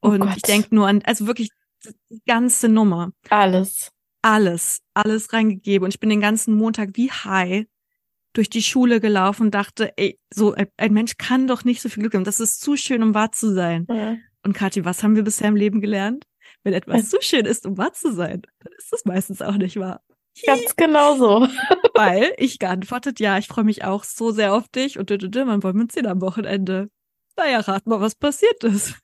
S2: Oh
S1: Und
S2: Gott.
S1: ich denke nur an, also wirklich die ganze Nummer
S2: Alles.
S1: alles, alles reingegeben. Und ich bin den ganzen Montag wie high durch die Schule gelaufen und dachte, ey, so ein, ein Mensch kann doch nicht so viel Glück haben. Das ist zu schön, um wahr zu sein.
S2: Ja.
S1: Und Kathi, was haben wir bisher im Leben gelernt? Wenn etwas zu schön ist, um wahr zu sein, dann ist es meistens auch nicht wahr.
S2: Ganz genau so.
S1: Weil ich geantwortet, ja, ich freue mich auch so sehr auf dich und dü, dü, dü, man wollen wir uns sehen am Wochenende. Naja, rat mal, was passiert ist.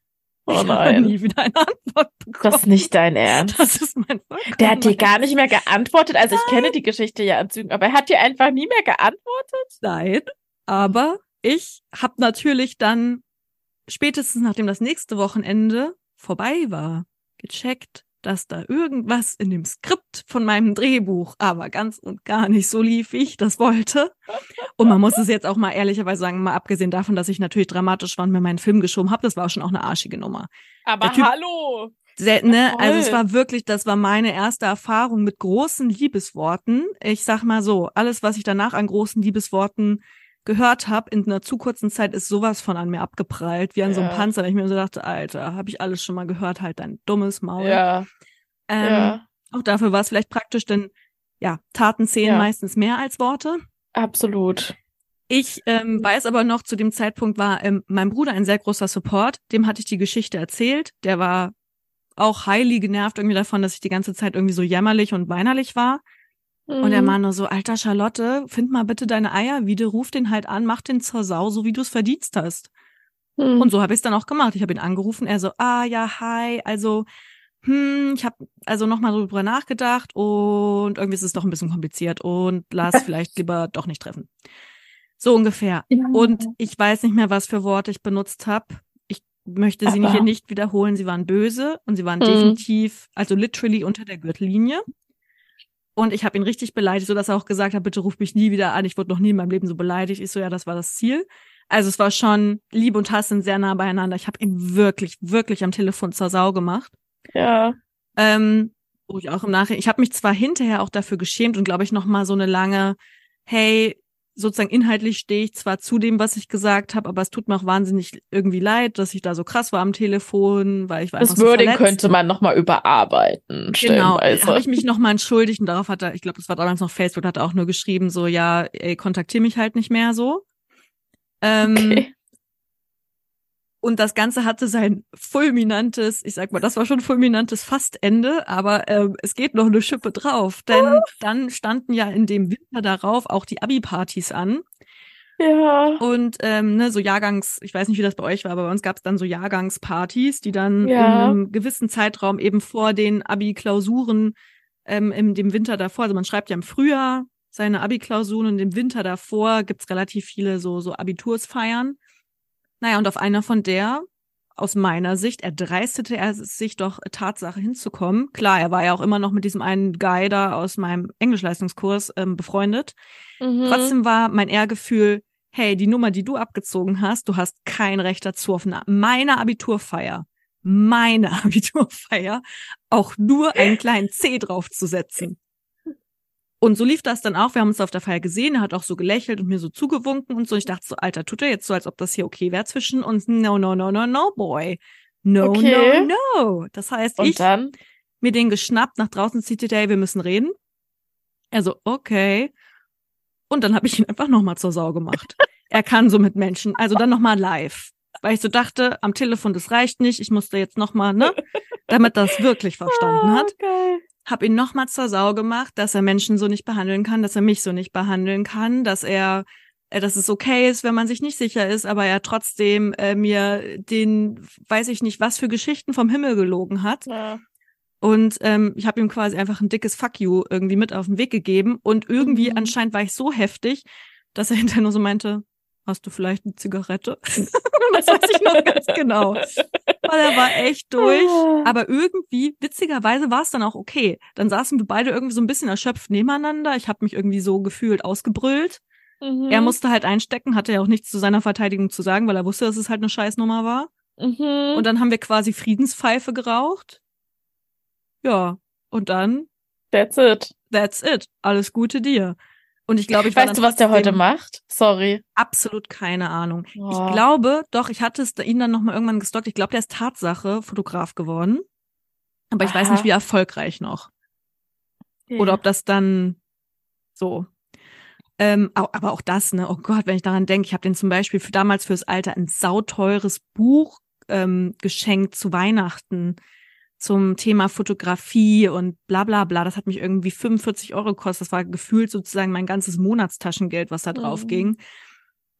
S2: Oh nein.
S1: nie wieder eine Antwort bekommen.
S2: Das ist nicht dein Ernst.
S1: Das ist mein
S2: Der hat dir gar nicht mehr geantwortet. Also ich kenne die Geschichte ja an Zügen, aber er hat dir einfach nie mehr geantwortet.
S1: Nein, aber ich habe natürlich dann spätestens nachdem das nächste Wochenende vorbei war, gecheckt, dass da irgendwas in dem Skript von meinem Drehbuch aber ganz und gar nicht so lief, wie ich das wollte. Und man muss es jetzt auch mal ehrlicherweise sagen, mal abgesehen davon, dass ich natürlich dramatisch war und mir meinen Film geschoben habe, das war schon auch eine arschige Nummer.
S2: Aber
S1: Typ-
S2: hallo.
S1: Sehr, ne? Also es war wirklich, das war meine erste Erfahrung mit großen Liebesworten. Ich sag mal so, alles, was ich danach an großen Liebesworten gehört habe, in einer zu kurzen Zeit ist sowas von an mir abgeprallt, wie an so einem
S2: Ja.
S1: Panzer. weil Ich mir so dachte, Alter, habe ich alles schon mal gehört, halt dein dummes Maul.
S2: Ja,
S1: ähm,
S2: ja,
S1: Auch dafür war es vielleicht praktisch, denn ja, Taten zählen
S2: Ja.
S1: meistens mehr als Worte.
S2: absolut.
S1: Ich ähm, weiß aber noch, zu dem Zeitpunkt war ähm, mein Bruder ein sehr großer Support. Dem hatte ich die Geschichte erzählt. Der war auch highly genervt irgendwie davon, dass ich die ganze Zeit irgendwie so jämmerlich und weinerlich war. Und er
S2: Mhm.
S1: war nur so, alter Charlotte, find mal bitte deine Eier wieder, ruf den halt an, mach den zur Sau, so wie du es verdienst hast.
S2: Mhm.
S1: Und so habe ich es dann auch gemacht. Ich habe ihn angerufen, er so, ah ja, hi, also, hm, ich habe also nochmal drüber nachgedacht und irgendwie ist es doch ein bisschen kompliziert und lass vielleicht lieber doch nicht treffen. So ungefähr. Und ich weiß nicht mehr, was für Worte ich benutzt habe. Ich möchte sie
S2: Aber-
S1: hier nicht wiederholen. Sie waren böse und sie waren
S2: Mhm.
S1: definitiv, also literally unter der Gürtellinie. Und ich habe ihn richtig beleidigt, so dass er auch gesagt hat, bitte ruf mich nie wieder an. Ich wurde noch nie in meinem Leben so beleidigt. Ich so, ja, das war das Ziel. Also es war schon, Liebe und Hass sind sehr nah beieinander. Ich habe ihn wirklich, wirklich am Telefon zur Sau gemacht.
S2: ja,
S1: Ähm, wo ich auch im Nachhinein, ich habe mich zwar hinterher auch dafür geschämt und glaube ich noch mal so eine lange, hey, sozusagen inhaltlich stehe ich zwar zu dem, was ich gesagt habe, aber es tut mir auch wahnsinnig irgendwie leid, dass ich da so krass war am Telefon, weil ich war
S2: das
S1: einfach so
S2: Wording
S1: verletzt.
S2: könnte man nochmal überarbeiten.
S1: Genau,
S2: stellenweise.
S1: habe ich mich noch mal entschuldigt und darauf hat er, ich glaube, das war damals noch Facebook, hat er auch nur geschrieben, so, ja, ey, kontaktier mich halt nicht mehr so. Ähm,
S2: Okay.
S1: Und das Ganze hatte sein fulminantes, ich sag mal, das war schon fulminantes Fastende, aber ähm, es geht noch eine Schippe drauf. Denn dann standen ja in dem Winter darauf auch die Abi-Partys an.
S2: Ja.
S1: Und ähm, ne, so Jahrgangs, ich weiß nicht, wie das bei euch war, aber bei uns gab es dann so Jahrgangspartys, die dann
S2: Ja.
S1: in einem gewissen Zeitraum eben vor den Abi-Klausuren ähm, im dem Winter davor, also man schreibt ja im Frühjahr seine Abi-Klausuren und im Winter davor gibt's relativ viele so, so Abitursfeiern. Naja, und auf einer von der, aus meiner Sicht, erdreistete er sich doch Tatsache hinzukommen. Klar, er war ja auch immer noch mit diesem einen Guy da aus meinem Englischleistungskurs ähm, befreundet.
S2: Mhm.
S1: Trotzdem war mein Ehrgefühl, hey, die Nummer, die du abgezogen hast, du hast kein Recht dazu, auf eine, meiner Abiturfeier, meine Abiturfeier, auch nur einen kleinen C draufzusetzen. Und so lief das dann auch. Wir haben uns auf der Feier gesehen. Er hat auch so gelächelt und mir so zugewunken und so. Ich dachte so, Alter, tut er jetzt so, als ob das hier okay wäre zwischen uns? No, no, no, no, no, boy. No,
S2: Okay.
S1: no, no. Das heißt,
S2: Und
S1: ich
S2: dann?
S1: mir den geschnappt, nach draußen zitiert, hey, wir müssen reden. Er so, okay. Und dann habe ich ihn einfach nochmal zur Sau gemacht. er kann so mit Menschen, also dann nochmal live. Weil ich so dachte, am Telefon, das reicht nicht, ich musste jetzt nochmal, ne, damit das wirklich verstanden hat.
S2: Ah, geil.
S1: Hab ihn nochmal zur Sau gemacht, dass er Menschen so nicht behandeln kann, dass er mich so nicht behandeln kann, dass er, äh, dass es okay ist, wenn man sich nicht sicher ist, aber er trotzdem äh, mir den, weiß ich nicht, was für Geschichten vom Himmel gelogen hat.
S2: Ja.
S1: Und ähm, ich habe ihm quasi einfach ein dickes Fuck you irgendwie mit auf den Weg gegeben. Und irgendwie
S2: Mhm.
S1: anscheinend war ich so heftig, dass er hinterher nur so meinte, hast du vielleicht eine Zigarette? das weiß ich noch ganz genau. Weil er war echt durch.
S2: Ah.
S1: Aber irgendwie, witzigerweise war es dann auch okay. Dann saßen wir beide irgendwie so ein bisschen erschöpft nebeneinander. Ich habe mich irgendwie so gefühlt ausgebrüllt.
S2: Mhm.
S1: Er musste halt einstecken, hatte ja auch nichts zu seiner Verteidigung zu sagen, weil er wusste, dass es halt eine Scheißnummer war.
S2: Mhm.
S1: Und dann haben wir quasi Friedenspfeife geraucht. Ja. Und dann
S2: That's it.
S1: That's it. Alles Gute dir. Und ich glaube, ich
S2: Weißt du, was der heute macht? Sorry.
S1: Absolut keine Ahnung.
S2: Oh.
S1: Ich glaube, doch, ich hatte es da- ihn dann nochmal irgendwann gestockt. Ich glaube, der ist Tatsache Fotograf geworden. Aber ich weiß
S2: Aha.
S1: nicht, wie erfolgreich noch. Oder ob das dann so. Ähm, aber auch das, ne? Oh Gott, wenn ich daran denke, ich habe den zum Beispiel für damals fürs Alter ein sauteures Buch ähm, geschenkt zu Weihnachten zum Thema Fotografie und bla bla bla. Das hat mich irgendwie 45 Euro gekostet. Das war gefühlt sozusagen mein ganzes Monatstaschengeld, was da drauf
S2: Mhm.
S1: ging.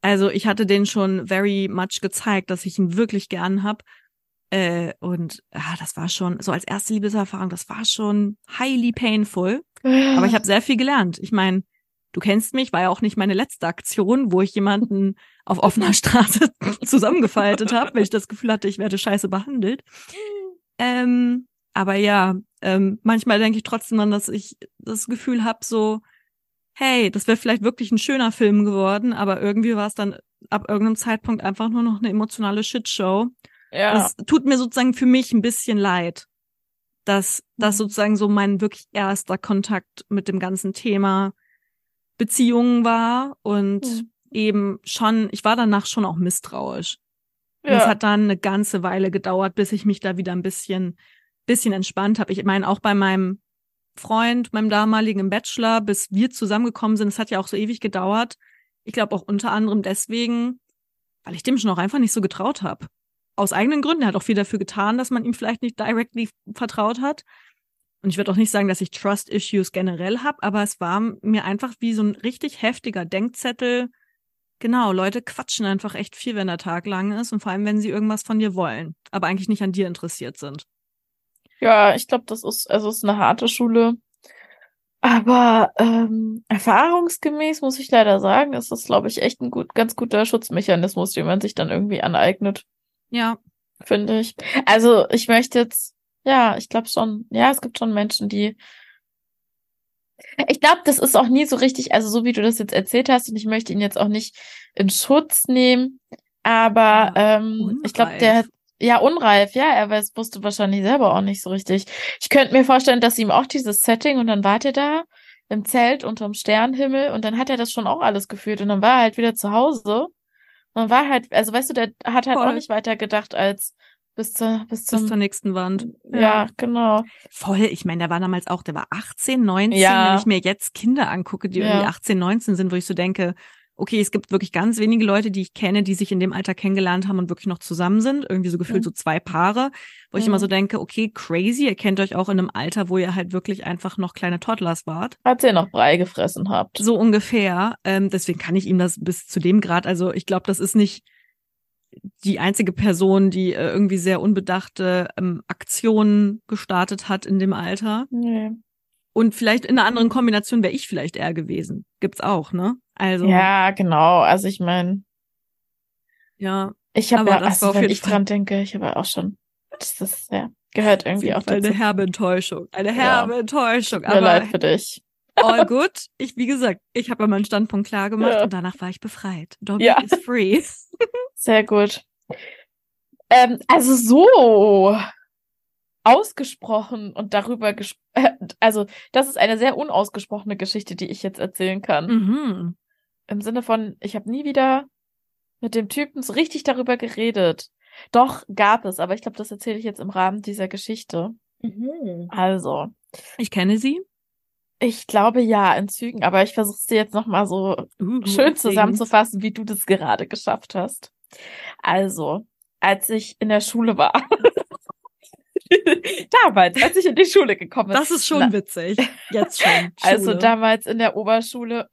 S1: Also ich hatte den schon very much gezeigt, dass ich ihn wirklich gern hab. Äh, und ah, das war schon, so als erste Liebeserfahrung, das war schon highly painful. Aber ich habe sehr viel gelernt. Ich meine, du kennst mich, war ja auch nicht meine letzte Aktion, wo ich jemanden auf offener Straße zusammengefaltet habe, weil ich das Gefühl hatte, ich werde scheiße behandelt. Ähm, aber ja, ähm, manchmal denke ich trotzdem dann, dass ich das Gefühl habe, so, hey, das wäre vielleicht wirklich ein schöner Film geworden, aber irgendwie war es dann ab irgendeinem Zeitpunkt einfach nur noch eine emotionale Shitshow.
S2: ja.
S1: Das tut mir sozusagen für mich ein bisschen leid, dass das
S2: Mhm.
S1: sozusagen so mein wirklich erster Kontakt mit dem ganzen Thema Beziehungen war und
S2: Mhm.
S1: eben schon, ich war danach schon auch misstrauisch. Und
S2: ja.
S1: es hat dann eine ganze Weile gedauert, bis ich mich da wieder ein bisschen, bisschen entspannt habe. Ich meine, auch bei meinem Freund, meinem damaligen Bachelor, bis wir zusammengekommen sind, es hat ja auch so ewig gedauert. Ich glaube auch unter anderem deswegen, weil ich dem schon auch einfach nicht so getraut habe. Aus eigenen Gründen. Er hat auch viel dafür getan, dass man ihm vielleicht nicht directly vertraut hat. Und ich würde auch nicht sagen, dass ich Trust Issues generell habe, aber es war mir einfach wie so ein richtig heftiger Denkzettel. Genau, Leute quatschen einfach echt viel, wenn der Tag lang ist und vor allem, wenn sie irgendwas von dir wollen, aber eigentlich nicht an dir interessiert sind.
S2: Ja, ich glaube, das ist, also es ist eine harte Schule. Aber ähm, erfahrungsgemäß muss ich leider sagen, ist das, glaube ich, echt ein gut, ganz guter Schutzmechanismus, den man sich dann irgendwie aneignet,
S1: Ja,
S2: finde ich. Also ich möchte jetzt, ja, ich glaube schon, ja, es gibt schon Menschen, die. Ich glaube, das ist auch nie so richtig, also so wie du das jetzt erzählt hast, und ich möchte ihn jetzt auch nicht in Schutz nehmen, aber ähm, ich glaube, der hat ja, unreif, ja, er weiß, wusste wahrscheinlich selber auch nicht so richtig. Ich könnte mir vorstellen, dass ihm auch dieses Setting und dann war er da im Zelt unterm Sternenhimmel und dann hat er das schon auch alles gefühlt und dann war er halt wieder zu Hause und war halt, also weißt du, der hat halt auch
S1: Voll.
S2: nicht weiter gedacht als bis zur, bis
S1: bis
S2: zum,
S1: zur nächsten Wand.
S2: ja, genau.
S1: Voll, ich meine, der war damals auch, der war 18, 19,
S2: Ja.
S1: wenn ich mir jetzt Kinder angucke, die
S2: Ja.
S1: irgendwie 18, 19 sind, wo ich so denke, okay, es gibt wirklich ganz wenige Leute, die ich kenne, die sich in dem Alter kennengelernt haben und wirklich noch zusammen sind. Irgendwie so gefühlt
S2: Mhm.
S1: so zwei Paare, wo ich
S2: Mhm.
S1: immer so denke, okay, crazy, ihr kennt euch auch in einem Alter, wo ihr halt wirklich einfach noch kleine Toddlers wart.
S2: Als ihr noch Brei gefressen habt.
S1: So ungefähr. Ähm, deswegen kann ich ihm das bis zu dem Grad, also ich glaube, das ist nicht die einzige Person, die äh, irgendwie sehr unbedachte ähm, Aktionen gestartet hat in dem Alter.
S2: Nee.
S1: Und vielleicht in einer anderen Kombination wäre ich vielleicht eher gewesen. Gibt's auch, ne? Also,
S2: Ja, genau. Also ich meine,
S1: ja
S2: ich habe
S1: Aber
S2: ja, also wenn ich
S1: Fall-
S2: dran denke, ich habe ja auch schon, das ist, ja, gehört irgendwie auch
S1: Fall
S2: dazu.
S1: eine herbe Enttäuschung. Eine
S2: Ja.
S1: herbe Enttäuschung.
S2: Tut mir leid
S1: Aber
S2: für dich.
S1: All good. Ich, wie gesagt, ich habe ja meinen Standpunkt klar gemacht
S2: Ja.
S1: und danach war ich befreit. Dobby
S2: Ja.
S1: is free.
S2: Sehr gut. Ähm, also so. ausgesprochen und darüber ges äh, also das ist eine sehr unausgesprochene Geschichte, die ich jetzt erzählen kann.
S1: Mhm.
S2: Im Sinne von, ich habe nie wieder mit dem Typen so richtig darüber geredet. Doch, gab es, aber ich glaube, das erzähle ich jetzt im Rahmen dieser Geschichte.
S1: Mhm.
S2: Also,
S1: Ich kenne sie.
S2: Ich glaube ja in Zügen, aber ich versuche es dir jetzt nochmal so
S1: Uh,
S2: schön zusammenzufassen, wie du das gerade geschafft hast. Also, als ich in der Schule war. Damals, als ich in die Schule gekommen bin.
S1: Das ist schon
S2: Na,
S1: witzig. Jetzt schon.
S2: Also
S1: Schule.
S2: damals in der Oberschule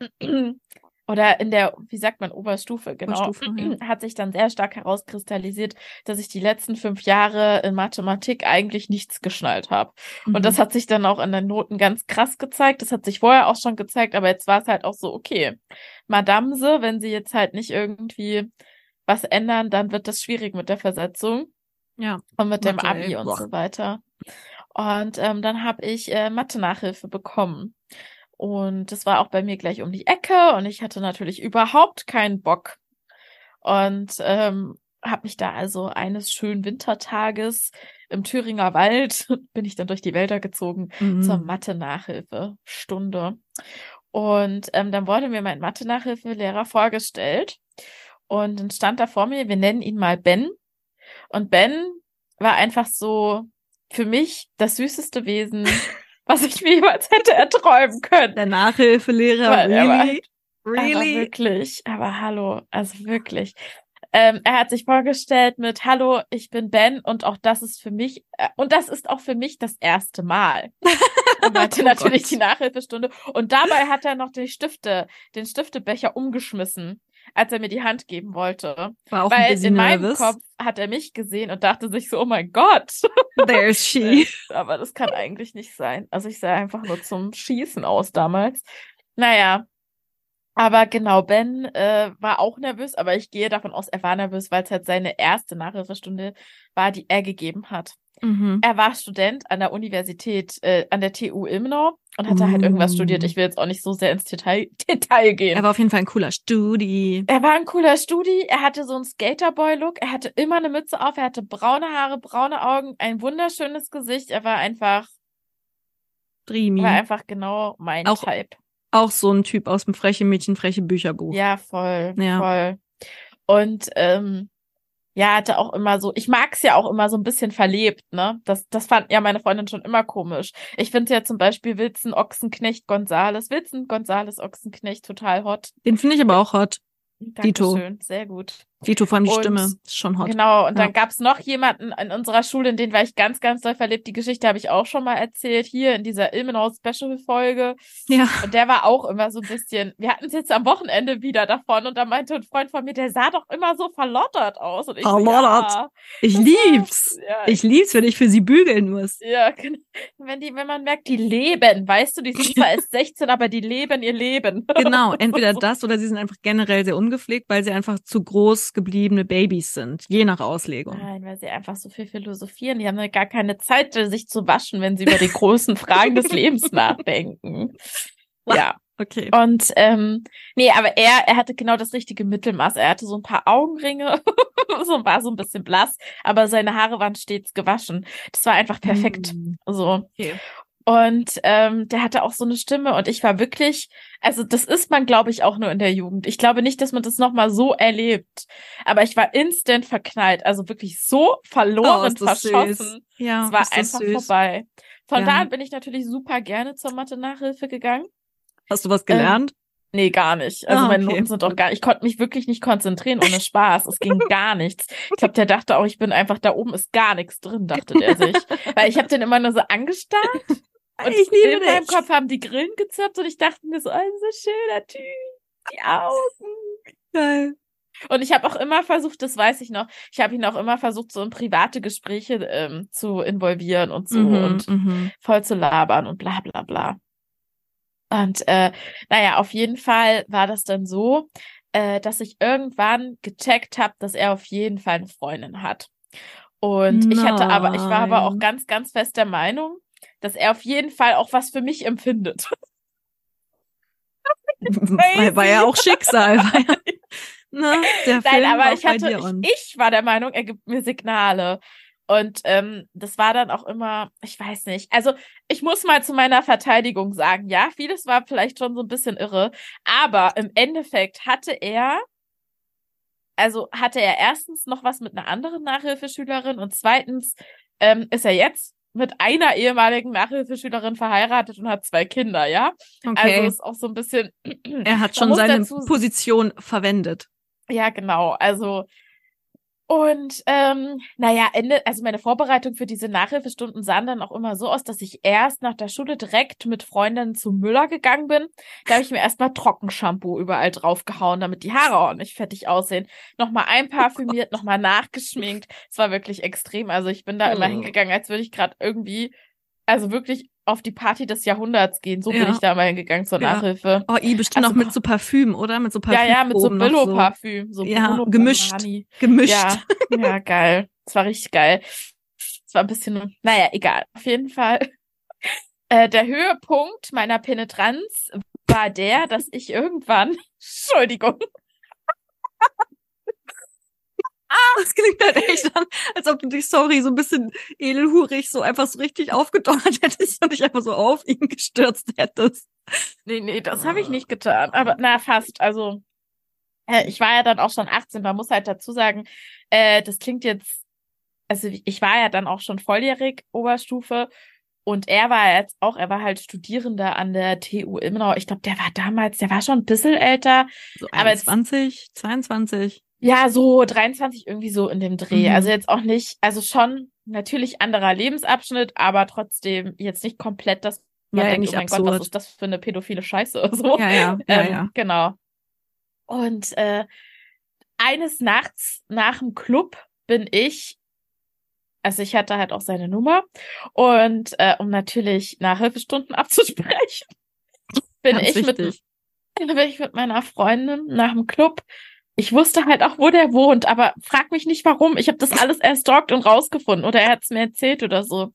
S2: oder in der, wie sagt man, Oberstufe, genau,
S1: Oberstufe, ja.
S2: hat sich dann sehr stark herauskristallisiert, dass ich die letzten fünf Jahre in Mathematik eigentlich nichts geschnallt habe.
S1: Mhm.
S2: Und das hat sich dann auch in den Noten ganz krass gezeigt. Das hat sich vorher auch schon gezeigt, aber jetzt war es halt auch so, okay, Madamse, wenn sie jetzt halt nicht irgendwie was ändern, dann wird das schwierig mit der Versetzung
S1: ja.
S2: und mit dem
S1: Mathe, ey.
S2: Abi und so weiter. Und ähm, dann habe ich äh, Mathe-Nachhilfe bekommen. Und das war auch bei mir gleich um die Ecke und ich hatte natürlich überhaupt keinen Bock. Und ähm, habe mich da also eines schönen Wintertages im Thüringer Wald, bin ich dann durch die Wälder gezogen
S1: Mhm.
S2: zur Mathe-Nachhilfe-Stunde. Und ähm, dann wurde mir mein Mathe-Nachhilfelehrer vorgestellt. Und dann stand da vor mir, wir nennen ihn mal Ben. Und Ben war einfach so für mich das süßeste Wesen, was ich mir jemals hätte erträumen können.
S1: Der Nachhilfelehrer,
S2: er
S1: really?
S2: Aber
S1: Really?
S2: wirklich, aber hallo, also wirklich. Ähm, er hat sich vorgestellt mit Hallo, ich bin Ben und auch das ist für mich, äh, und das ist auch für mich das erste Mal. Und meinte
S1: Oh
S2: natürlich
S1: Gott.
S2: die Nachhilfestunde. Und dabei hat er noch die Stifte, den Stiftebecher umgeschmissen, als er mir die Hand geben wollte.
S1: War auch ein
S2: Weil
S1: bisschen
S2: in meinem
S1: nervös.
S2: Kopf hat er mich gesehen und dachte sich so, oh mein Gott.
S1: There's she.
S2: Aber das kann eigentlich nicht sein. Also ich sah einfach nur zum Schießen aus damals. Naja. Aber genau, Ben äh, war auch nervös, aber ich gehe davon aus, er war nervös, weil es halt seine erste Nachhilfestunde war, die er gegeben hat.
S1: Mhm.
S2: Er war Student an der Universität, äh, an der TU Ilmenau und hatte halt irgendwas
S1: Uh.
S2: studiert. Ich will jetzt auch nicht so sehr ins Detail, Detail gehen.
S1: Er war auf jeden Fall ein cooler Studi.
S2: Er war ein cooler Studi, er hatte so einen Skaterboy-Look, er hatte immer eine Mütze auf, er hatte braune Haare, braune Augen, ein wunderschönes Gesicht, er war einfach,
S1: Dreamy.
S2: war einfach genau mein
S1: Auch-
S2: Type.
S1: Auch so ein Typ aus dem Freche Mädchen, Freche Bücherbuch.
S2: Ja, voll,
S1: Ja.
S2: voll. Und ähm, ja, hatte auch immer so, ich mag's ja auch immer so ein bisschen verlebt, ne? Das, das fand ja meine Freundin schon immer komisch. Ich finde ja zum Beispiel Wilson Ochsenknecht Gonzales, Wilson Gonzales Ochsenknecht total hot.
S1: Den finde ich aber auch hot. Dito.
S2: Dankeschön, sehr gut.
S1: Dito, vor allem die
S2: Und-
S1: Stimme. Ist schon hot.
S2: Genau, und
S1: Ja.
S2: dann gab's noch jemanden in unserer Schule, in den war ich ganz, ganz doll verliebt. Die Geschichte habe ich auch schon mal erzählt, hier in dieser Ilmenau Special Folge.
S1: Ja.
S2: Und der war auch immer so ein bisschen, wir hatten es jetzt am Wochenende wieder davon und da meinte ein Freund von mir, der sah doch immer so verlottert aus. Und ich so,
S1: Verlottert.
S2: ja,
S1: Ich lieb's.
S2: Ja,
S1: Ich lieb's, wenn ich für sie bügeln muss.
S2: ja, genau. wenn die, wenn man merkt, die leben, weißt du, die sind zwar erst 16, aber die leben ihr Leben.
S1: Genau, entweder
S2: So.
S1: das oder sie sind einfach generell sehr ungepflegt, weil sie einfach zu groß gebliebene Babys sind, je nach Auslegung.
S2: Nein, weil sie einfach so viel philosophieren. Die haben ja gar keine Zeit, sich zu waschen, wenn sie über die großen Fragen des Lebens nachdenken. Ja.
S1: Okay.
S2: Und ähm, nee, aber er, er hatte genau das richtige Mittelmaß. Er hatte so ein paar Augenringe, so war so ein bisschen blass, aber seine Haare waren stets gewaschen. Das war einfach perfekt.
S1: Mm.
S2: So.
S1: Okay.
S2: Und ähm, der hatte auch so eine Stimme und ich war wirklich, also das ist man, glaube ich, auch nur in der Jugend. Ich glaube nicht, dass man das nochmal so erlebt. Aber ich war instant verknallt, also wirklich so verloren,
S1: Oh,
S2: verschossen.
S1: süß. Ja,
S2: Es war einfach
S1: süß.
S2: vorbei. Von
S1: Ja.
S2: da an bin ich natürlich super gerne zur Mathe-Nachhilfe gegangen.
S1: Hast du was gelernt?
S2: Nee, gar nicht. Also
S1: Ah,
S2: meine
S1: okay.
S2: Noten sind auch gar Ich konnte mich wirklich nicht konzentrieren ohne Spaß. Es ging gar nichts. Ich glaube, der dachte auch, ich bin einfach da oben ist gar nichts drin, dachte der sich. Weil ich habe den immer nur so angestarrt und
S1: ich liebe
S2: in meinem
S1: dich.
S2: Kopf haben die Grillen gezirpt und ich dachte mir so, ein so schöner Typ, die Augen.
S1: Geil.
S2: Und ich habe auch immer versucht, das weiß ich noch, ich habe ihn auch immer versucht, so in private Gespräche ähm, zu involvieren und so
S1: Mhm,
S2: und
S1: mhm.
S2: voll zu labern und bla bla bla. Und äh, naja, auf jeden Fall war das dann so, äh, dass ich irgendwann gecheckt habe, dass er auf jeden Fall eine Freundin hat. Und ich hatte aber, ich war aber auch
S1: Nein.
S2: ganz, ganz fest der Meinung, dass er auf jeden Fall auch was für mich empfindet.
S1: War, war ja auch Schicksal. War ja, ne, der
S2: Nein,
S1: Film
S2: aber ich hatte, ich, ich war der Meinung, er gibt mir Signale. Und ähm, das war dann auch immer, ich weiß nicht. Also ich muss mal zu meiner Verteidigung sagen, ja, vieles war vielleicht schon so ein bisschen irre, aber im Endeffekt hatte er, also hatte er erstens noch was mit einer anderen Nachhilfeschülerin und zweitens ähm, ist er jetzt mit einer ehemaligen Nachhilfeschülerin verheiratet und hat zwei Kinder, ja.
S1: Okay.
S2: Also ist auch so ein bisschen.
S1: er hat schon seine
S2: dazu-
S1: Position verwendet.
S2: Ja, genau. Also und ähm, naja, Ende, also meine Vorbereitung für diese Nachhilfestunden sahen dann auch immer so aus, dass ich erst nach der Schule direkt mit Freundinnen zu Müller gegangen bin. Da habe ich mir erstmal Trockenshampoo überall draufgehauen, damit die Haare ordentlich fettig aussehen. Nochmal einparfümiert, nochmal nachgeschminkt. Es war wirklich extrem. Also ich bin da immer
S1: Oh.
S2: hingegangen, als würde ich gerade irgendwie, also wirklich auf die Party des Jahrhunderts gehen. So bin
S1: Ja.
S2: ich da mal hingegangen zur
S1: Ja.
S2: Nachhilfe.
S1: Oh, i bestimmt
S2: Also
S1: auch mit so Parfüm, oder? Mit so Parfüm.
S2: Ja, ja, mit so Billo-Parfüm. So
S1: Ja, gemischt. Gemischt.
S2: Ja, ja, geil. Es war richtig geil. Es war ein bisschen, naja, egal. Auf jeden Fall. Äh, der Höhepunkt meiner Penetranz war der, dass ich irgendwann, Entschuldigung,
S1: Das klingt halt echt an, als ob du dich, sorry, so ein bisschen edelhurig so einfach so richtig aufgedonnert hättest und dich einfach so auf ihn gestürzt hättest.
S2: nee, nee, das habe ich nicht getan, aber na, fast. Also, äh, ich war ja dann auch schon 18. Man muss halt dazu sagen, äh, das klingt jetzt, also ich war ja dann auch schon volljährig, Oberstufe. Und er war jetzt auch, er war halt Studierender an der TU Immenau. Ich glaube, der war damals, der war schon ein bisschen älter.
S1: So
S2: Aber jetzt-
S1: 21, 22.
S2: Ja, so 23 irgendwie so in dem Dreh.
S1: Mhm.
S2: Also jetzt auch nicht, also schon natürlich anderer Lebensabschnitt, aber trotzdem jetzt nicht komplett, dass man
S1: Ja,
S2: denkt, oh mein Gott, was
S1: absurd.
S2: ist das für eine pädophile Scheiße oder so.
S1: Ja, ja, ja,
S2: ähm,
S1: ja.
S2: Genau. Und äh, eines Nachts nach dem Club bin ich, also ich hatte halt auch seine Nummer und äh, um natürlich Nachhilfestunden abzusprechen, bin
S1: Ganz
S2: ich mit
S1: wichtig.
S2: bin ich mit meiner Freundin nach dem Club. Ich wusste halt auch, wo der wohnt, aber frag mich nicht warum. Ich habe das alles erst stalkt und rausgefunden oder er hat es mir erzählt oder so.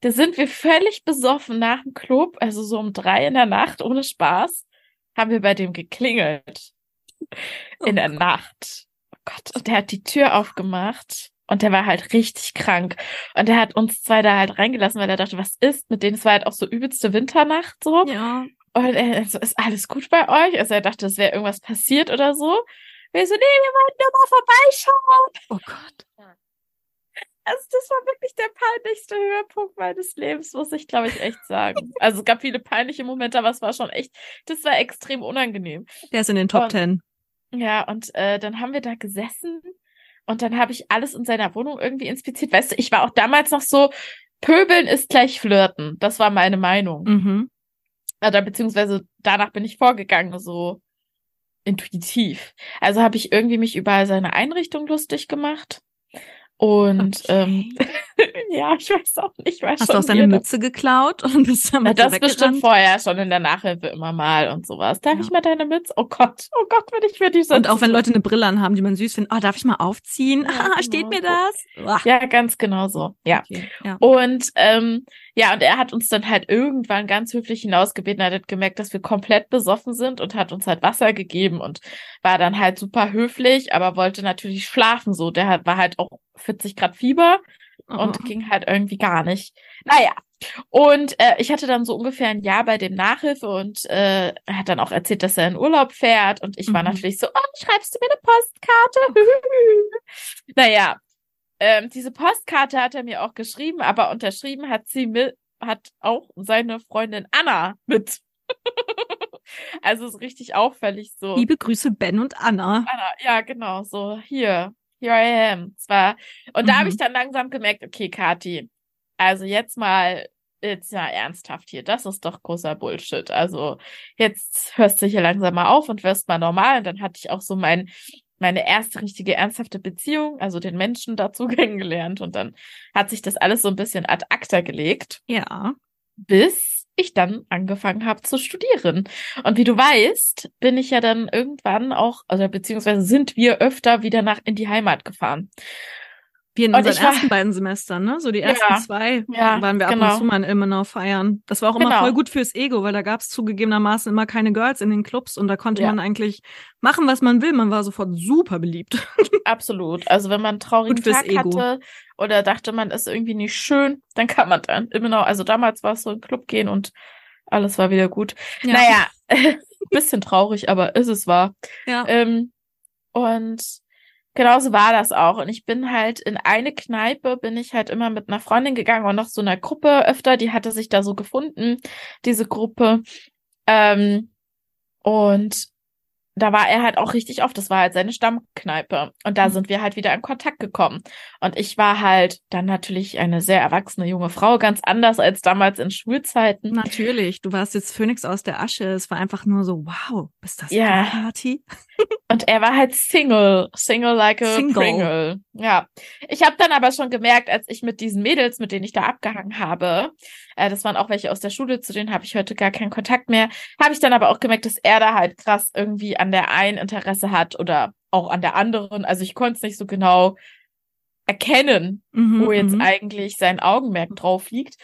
S2: Da sind wir völlig besoffen nach dem Club, also so um drei in der Nacht, ohne Spaß, haben wir bei dem geklingelt. In der Nacht. Oh Gott, und der hat die Tür aufgemacht und der war halt richtig krank. Und der hat uns zwei da halt reingelassen, weil er dachte, was ist mit denen? Es war halt auch so übelste Winternacht so.
S1: Ja.
S2: Und er so, ist alles gut bei euch? Also er dachte, es wäre irgendwas passiert oder so. Wir so, nee, wir wollten nur mal vorbeischauen.
S1: Oh Gott.
S2: Also das war wirklich der peinlichste Höhepunkt meines Lebens, muss ich, glaube ich, echt sagen. Also es gab viele peinliche Momente, aber es war schon echt, das war extrem unangenehm.
S1: Der ist in den Top
S2: Und-
S1: Ten.
S2: Ja, und äh, dann haben wir da gesessen und dann habe ich alles in seiner Wohnung irgendwie inspiziert. Weißt du, ich war auch damals noch so, Pöbeln ist gleich Flirten. Das war meine Meinung.
S1: Mhm.
S2: Oder beziehungsweise danach bin ich vorgegangen, so intuitiv. Also habe ich irgendwie mich über seine Einrichtung lustig gemacht. Und
S1: Okay.
S2: ähm, ja, ich weiß auch nicht, war
S1: Hast du auch seine. Mütze geklaut und bist damit
S2: das
S1: so
S2: bestimmt
S1: weggerannt?
S2: vorher schon in der Nachhilfe immer mal und sowas. Darf
S1: Ja.
S2: ich mal deine Mütze? Oh Gott, oh Gott, wenn ich für die
S1: Und auch wenn Leute eine Brille anhaben, die man süß findet. Oh, darf ich mal aufziehen?
S2: Ja,
S1: ah,
S2: genau.
S1: steht mir das?
S2: Ja, ganz genau so. Ja.
S1: Okay, ja.
S2: Und ähm, ja, und er hat uns dann halt irgendwann ganz höflich hinausgebeten, er hat gemerkt, dass wir komplett besoffen sind und hat uns halt Wasser gegeben und war dann halt super höflich, aber wollte natürlich schlafen so. Der hat, war halt auch 40 Grad Fieber und
S1: Oh.
S2: ging halt irgendwie gar nicht. Naja. Und äh, ich hatte dann so ungefähr ein Jahr bei dem Nachhilfe und äh, er hat dann auch erzählt, dass er in Urlaub fährt und ich war
S1: Mhm.
S2: natürlich so, oh, schreibst du mir eine Postkarte? naja, ähm, diese Postkarte hat er mir auch geschrieben, aber unterschrieben hat sie mit, hat auch seine Freundin Anna mit. also ist richtig auffällig so.
S1: Liebe Grüße, Ben und Anna.
S2: Anna, ja, genau, so hier, here I am. Zwar, und da habe
S1: Mhm.
S2: ich dann langsam gemerkt, okay, Kathi, also jetzt mal, jetzt mal ernsthaft hier, das ist doch großer Bullshit. Also jetzt hörst du hier langsam mal auf und wirst mal normal. Und dann hatte ich auch so mein, meine erste richtige ernsthafte Beziehung, also den Menschen dazu kennengelernt. Und dann hat sich das alles so ein bisschen ad acta gelegt
S1: Ja.
S2: bis ich dann angefangen habe zu studieren. Und wie du weißt, bin ich ja dann irgendwann auch, also beziehungsweise sind wir öfter wieder nach in die Heimat gefahren.
S1: Wir in
S2: Und
S1: unseren
S2: ich war-
S1: ersten beiden Semestern, ne? So die ersten
S2: Ja,
S1: zwei
S2: ja,
S1: waren wir ab
S2: genau.
S1: und zu mal in Ilmenau feiern. Das war auch immer
S2: Genau.
S1: voll gut fürs Ego, weil da gab es zugegebenermaßen immer keine Girls in den Clubs und da konnte
S2: Ja.
S1: man eigentlich machen, was man will. Man war sofort super beliebt.
S2: Absolut. Also wenn man einen traurigen
S1: Gut fürs
S2: Tag
S1: Ego.
S2: hatte oder dachte, man ist irgendwie nicht schön, dann kann man dann immer noch, also damals war es so in den Club gehen und alles war wieder gut.
S1: Ja.
S2: Naja, bisschen traurig, aber ist es wahr.
S1: ja.
S2: Ähm, und genauso war das auch. Und ich bin halt in eine Kneipe, bin ich halt immer mit einer Freundin gegangen und noch so einer Gruppe öfter, die hatte sich da so gefunden, diese Gruppe. Ähm, und da war er halt auch richtig oft. Das war halt seine Stammkneipe. Und da
S1: Mhm.
S2: sind wir halt wieder in Kontakt gekommen. Und ich war halt dann natürlich eine sehr erwachsene junge Frau, ganz anders als damals in Schulzeiten.
S1: Natürlich, du warst jetzt Phönix aus der Asche. Es war einfach nur so, wow, bist das
S2: Ja.
S1: Party?
S2: Und er war halt Single, Single like a
S1: Single.
S2: Pringle. Ja. Ich habe dann aber schon gemerkt, als ich mit diesen Mädels, mit denen ich da abgehangen habe, äh, das waren auch welche aus der Schule, zu denen habe ich heute gar keinen Kontakt mehr, habe ich dann aber auch gemerkt, dass er da halt krass irgendwie an der einen Interesse hat oder auch an der anderen. Also ich konnte es nicht so genau erkennen,
S1: Mhm,
S2: wo jetzt
S1: mhm.
S2: eigentlich sein Augenmerk drauf liegt.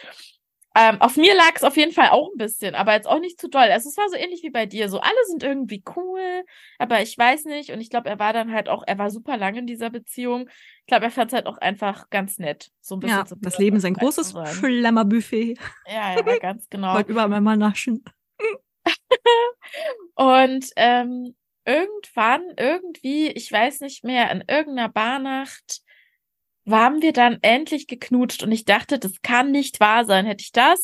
S2: Ähm, auf mir lag es auf jeden Fall auch ein bisschen, aber jetzt auch nicht zu doll. Also es war so ähnlich wie bei dir. So alle sind irgendwie cool, aber ich weiß nicht. Und ich glaube, er war dann halt auch, er war super lang in dieser Beziehung. Ich glaube, er fand es halt auch einfach ganz nett. So ein bisschen
S1: Ja,
S2: zu
S1: das Leben ist ein großes. Schlemmerbuffet.
S2: Ja, ja, ganz genau.
S1: Wollt überall mal naschen.
S2: Und ähm, irgendwann, irgendwie, ich weiß nicht mehr, in irgendeiner Barnacht waren wir dann endlich geknutscht und ich dachte, das kann nicht wahr sein. Hätte ich das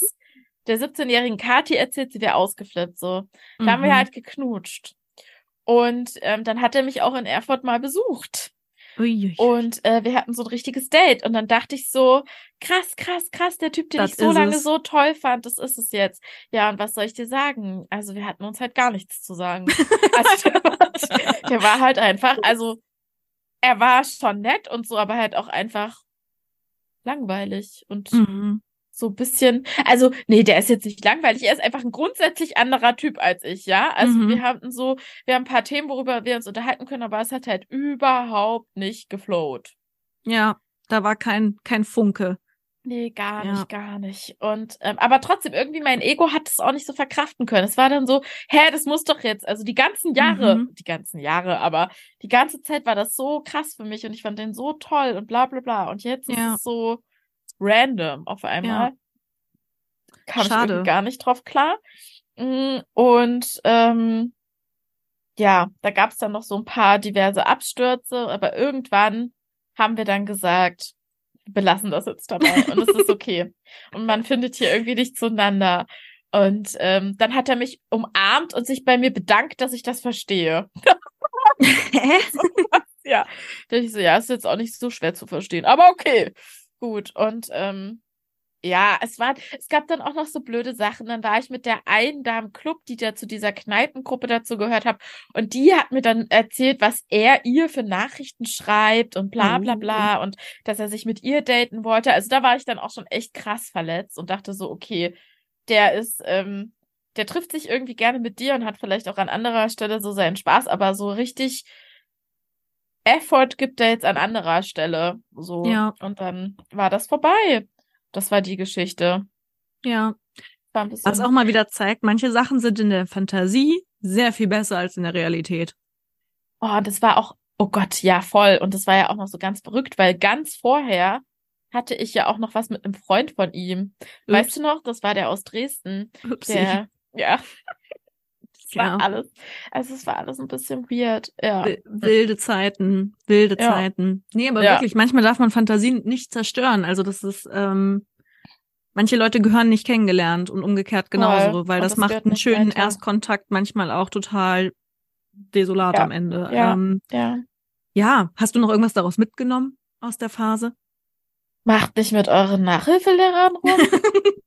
S2: der 17-jährigen Kathi erzählt, sie wäre ausgeflippt. So, da haben wir
S1: Mhm.
S2: halt geknutscht. Und ähm, dann hat er mich auch in Erfurt mal besucht.
S1: Uiui.
S2: Und äh, wir hatten so ein richtiges Date. Und dann dachte ich so, krass, krass, krass, der Typ, den
S1: Das
S2: ich so lange
S1: es.
S2: so toll fand, das ist es jetzt. Ja, und was soll ich dir sagen? Also wir hatten uns halt gar nichts zu sagen. Also der war, der war halt einfach, also er war schon nett und so, aber halt auch einfach langweilig und
S1: Mhm.
S2: so ein bisschen, also, nee, der ist jetzt nicht langweilig, er ist einfach ein grundsätzlich anderer Typ als ich, ja. Also
S1: Mhm.
S2: wir hatten so, wir haben ein paar Themen, worüber wir uns unterhalten können, aber es hat halt überhaupt nicht geflowt.
S1: Ja, da war kein, kein Funke.
S2: Nee, gar
S1: Ja.
S2: nicht, gar nicht. Und ähm, aber trotzdem, irgendwie mein Ego hat es auch nicht so verkraften können. Es war dann so, hä, das muss doch jetzt, also die ganzen Jahre,
S1: Mhm.
S2: die ganzen Jahre, aber die ganze Zeit war das so krass für mich und ich fand den so toll und bla bla bla. Und jetzt
S1: Ja.
S2: ist es so random auf einmal. Kam ich
S1: Schade.
S2: irgendwie gar nicht drauf klar. Mm, Und ähm, ja, da gab es dann noch so ein paar diverse Abstürze, aber irgendwann haben wir dann gesagt, belassen das jetzt dabei und es ist okay. Und man findet hier irgendwie nicht zueinander. Und ähm, dann hat er mich umarmt und sich bei mir bedankt, dass ich das verstehe. Ja, da ich so, ja, ist jetzt auch nicht so schwer zu verstehen, aber okay, gut. Und ähm, ja, es war, es gab dann auch noch so blöde Sachen. Dann war ich mit der einen da im Club, die da zu dieser Kneipengruppe dazu gehört hat, und die hat mir dann erzählt, was er ihr für Nachrichten schreibt und bla bla bla und dass er sich mit ihr daten wollte. Also da war ich dann auch schon echt krass verletzt und dachte so, okay, der ist, ähm, der trifft sich irgendwie gerne mit dir und hat vielleicht auch an anderer Stelle so seinen Spaß, aber so richtig Effort gibt er jetzt an anderer Stelle. So.
S1: Ja.
S2: Und dann war das vorbei. Das war die Geschichte.
S1: Ja. Was auch mal wieder zeigt, manche Sachen sind in der Fantasie sehr viel besser als in der Realität.
S2: Oh, das war auch, oh Gott, ja, voll. Und das war ja auch noch so ganz verrückt, weil ganz vorher hatte ich ja auch noch was mit einem Freund von ihm. Weißt du noch? Das war der aus Dresden.
S1: Upsi.
S2: Der, ja. Es war
S1: Ja.
S2: alles, also es war alles ein bisschen weird. Ja.
S1: Wi- Wilde Zeiten, wilde
S2: Ja.
S1: Zeiten. Nee, aber
S2: Ja.
S1: wirklich, manchmal darf man Fantasien nicht zerstören. Also das ist, ähm, manche Leute gehören nicht kennengelernt und umgekehrt genauso,
S2: Voll.
S1: weil
S2: Und
S1: das
S2: das
S1: macht einen schönen
S2: weiter.
S1: Erstkontakt manchmal auch total desolat am Ende.
S2: Ja.
S1: Ähm,
S2: Ja.
S1: ja, hast du noch irgendwas daraus mitgenommen aus der Phase?
S2: Macht nicht mit euren Nachhilfelehrern rum.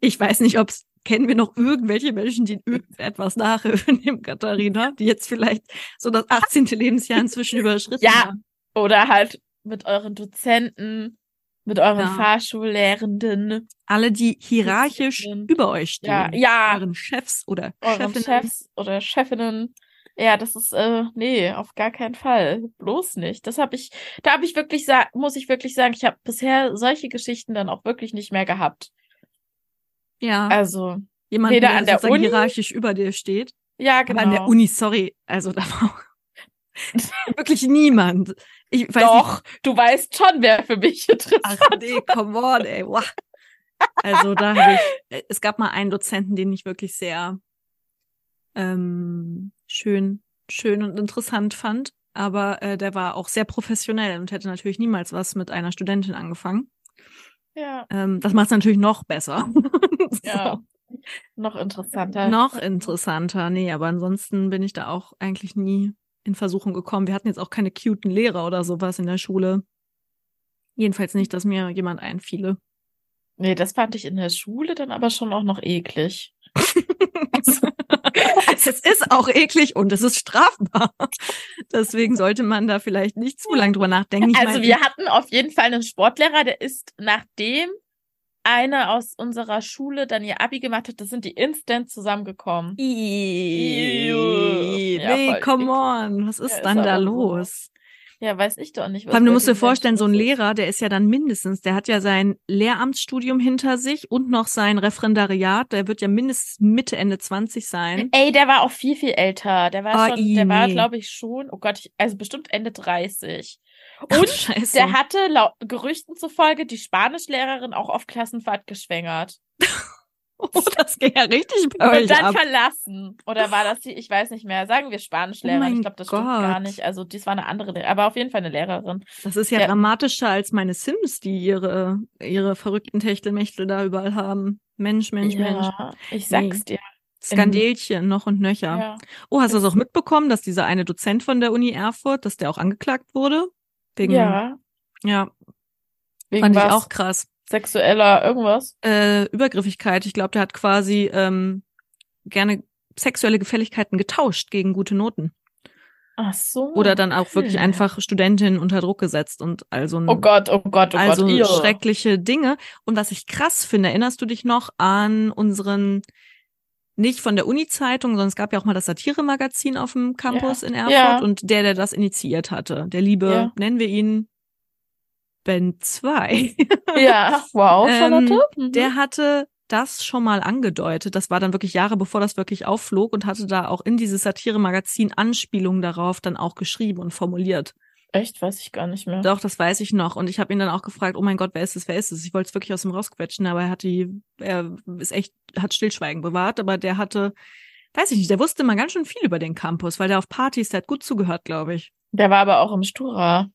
S1: Ich weiß nicht, ob's kennen wir noch irgendwelche Menschen, die irgendetwas nachhilfen dem Katharina, die jetzt vielleicht so das 18. Lebensjahr inzwischen überschritten
S2: Ja.
S1: haben.
S2: Oder halt mit euren Dozenten, mit euren
S1: Ja.
S2: Fahrschullehrenden,
S1: Alle, die hierarchisch
S2: Dozenten.
S1: über euch stehen.
S2: ja, ja,
S1: Euren Chefs oder
S2: euren
S1: Chefinnen.
S2: Chefs oder Chefinnen. Ja, das ist, äh, nee, auf gar keinen Fall. Bloß nicht. Das habe ich, da habe ich wirklich, muss ich wirklich sagen, ich habe bisher solche Geschichten dann auch wirklich nicht mehr gehabt.
S1: Ja.
S2: Also,
S1: Jemand,
S2: weder
S1: der
S2: an der Uni-
S1: hierarchisch über dir steht.
S2: ja,
S1: Aber an der
S2: genau.
S1: Uni, sorry, also da war wirklich niemand. Ich weiß
S2: Doch, du weißt schon, wer für mich
S1: nicht.
S2: interessant
S1: Ach nee, come on, ey. Wow. Also da habe ich, es gab mal einen Dozenten, den ich wirklich sehr ähm, schön, schön und interessant fand. Aber äh, der war auch sehr professionell und hätte natürlich niemals was mit einer Studentin angefangen.
S2: Ja,
S1: Ähm, das macht es natürlich noch besser.
S2: ja. Noch interessanter.
S1: Noch interessanter. Nee, aber ansonsten bin ich da auch eigentlich nie in Versuchung gekommen. Wir hatten jetzt auch keine cuten Lehrer oder sowas in der Schule. Jedenfalls nicht, dass mir jemand einfiele.
S2: Nee, das fand ich in der Schule dann aber schon auch noch eklig.
S1: es ist auch eklig und es ist strafbar. Deswegen sollte man da vielleicht nicht zu lange drüber nachdenken. Ich
S2: Also
S1: meine,
S2: wir hatten auf jeden Fall einen Sportlehrer, der ist nachdem eine aus unserer Schule dann ihr Abi gemacht hat, das sind die instant zusammengekommen.
S1: Ih,
S2: Ja,
S1: nee, come on. Was ist
S2: Ja, ist
S1: dann da
S2: aber so.
S1: los?
S2: Ja, weiß ich doch nicht.
S1: Vor allem, du musst dir vorstellen, so ein. Lehrer, der ist ja dann mindestens, der hat ja sein Lehramtsstudium hinter sich und noch sein Referendariat, der wird ja mindestens Mitte, Ende 20 sein.
S2: Ey, der war auch viel, viel älter. Der war
S1: Oh,
S2: schon, der war,
S1: nee.
S2: glaube ich, schon, oh Gott, ich, also bestimmt Ende 30.
S1: Ach,
S2: Und
S1: Scheiße.
S2: der hatte laut Gerüchten zufolge die Spanischlehrerin auch auf Klassenfahrt geschwängert.
S1: oh, das ging ja richtig bei
S2: Und
S1: euch
S2: dann
S1: ab.
S2: verlassen. Oder war das die, ich weiß nicht mehr, sagen wir Spanischlehrerin.
S1: Oh
S2: ich glaube, das stimmt gar
S1: Gott.
S2: nicht. Also, dies war eine andere, Lehrerin, aber auf jeden Fall eine Lehrerin.
S1: Das ist ja,
S2: Ja.
S1: dramatischer als meine Sims, die ihre, ihre verrückten Techtelmechtel da überall haben. Mensch, Mensch, Mensch.
S2: ja, ich sag's dir.
S1: Skandelchen noch und nöcher.
S2: Ja.
S1: Oh, hast du das auch mitbekommen, dass dieser eine Dozent von der Uni Erfurt, dass der auch angeklagt wurde? Wegen,
S2: ja.
S1: ja
S2: Wegen
S1: fand ich
S2: was?
S1: auch krass.
S2: Sexueller irgendwas?
S1: Äh, Übergriffigkeit. Ich glaube, der hat quasi ähm, gerne sexuelle Gefälligkeiten getauscht gegen gute Noten.
S2: Ach so.
S1: Oder dann auch wirklich einfach Studentinnen unter Druck gesetzt und also
S2: Oh Gott, oh Gott, oh
S1: also
S2: Gott.
S1: Schreckliche Dinge. Und was ich krass finde, erinnerst du dich noch an nicht von der Uni-Zeitung, sondern es gab ja auch mal das Satire-Magazin auf dem Campus
S2: Ja.
S1: in Erfurt
S2: Ja.
S1: und der, der das initiiert hatte, der liebe,
S2: Ja.
S1: nennen wir ihn Ben 2,
S2: Ja, wow,
S1: Ähm,
S2: Charlotte. Mhm.
S1: der hatte das schon mal angedeutet. Das war dann wirklich Jahre bevor das wirklich aufflog und hatte da auch in dieses Satire-Magazin Anspielungen darauf dann auch geschrieben und formuliert.
S2: Echt, weiß ich gar nicht mehr.
S1: Doch, das weiß ich noch. Und ich habe ihn dann auch gefragt, oh mein Gott, wer ist es, wer ist es? Ich wollte es wirklich aus ihm rausquetschen, aber er hat die, er ist echt, hat Stillschweigen bewahrt, aber der hatte, weiß ich nicht, der wusste mal ganz schön viel über den Campus, weil der auf Partys, der hat gut zugehört, glaube ich.
S2: Der war aber auch im Stura.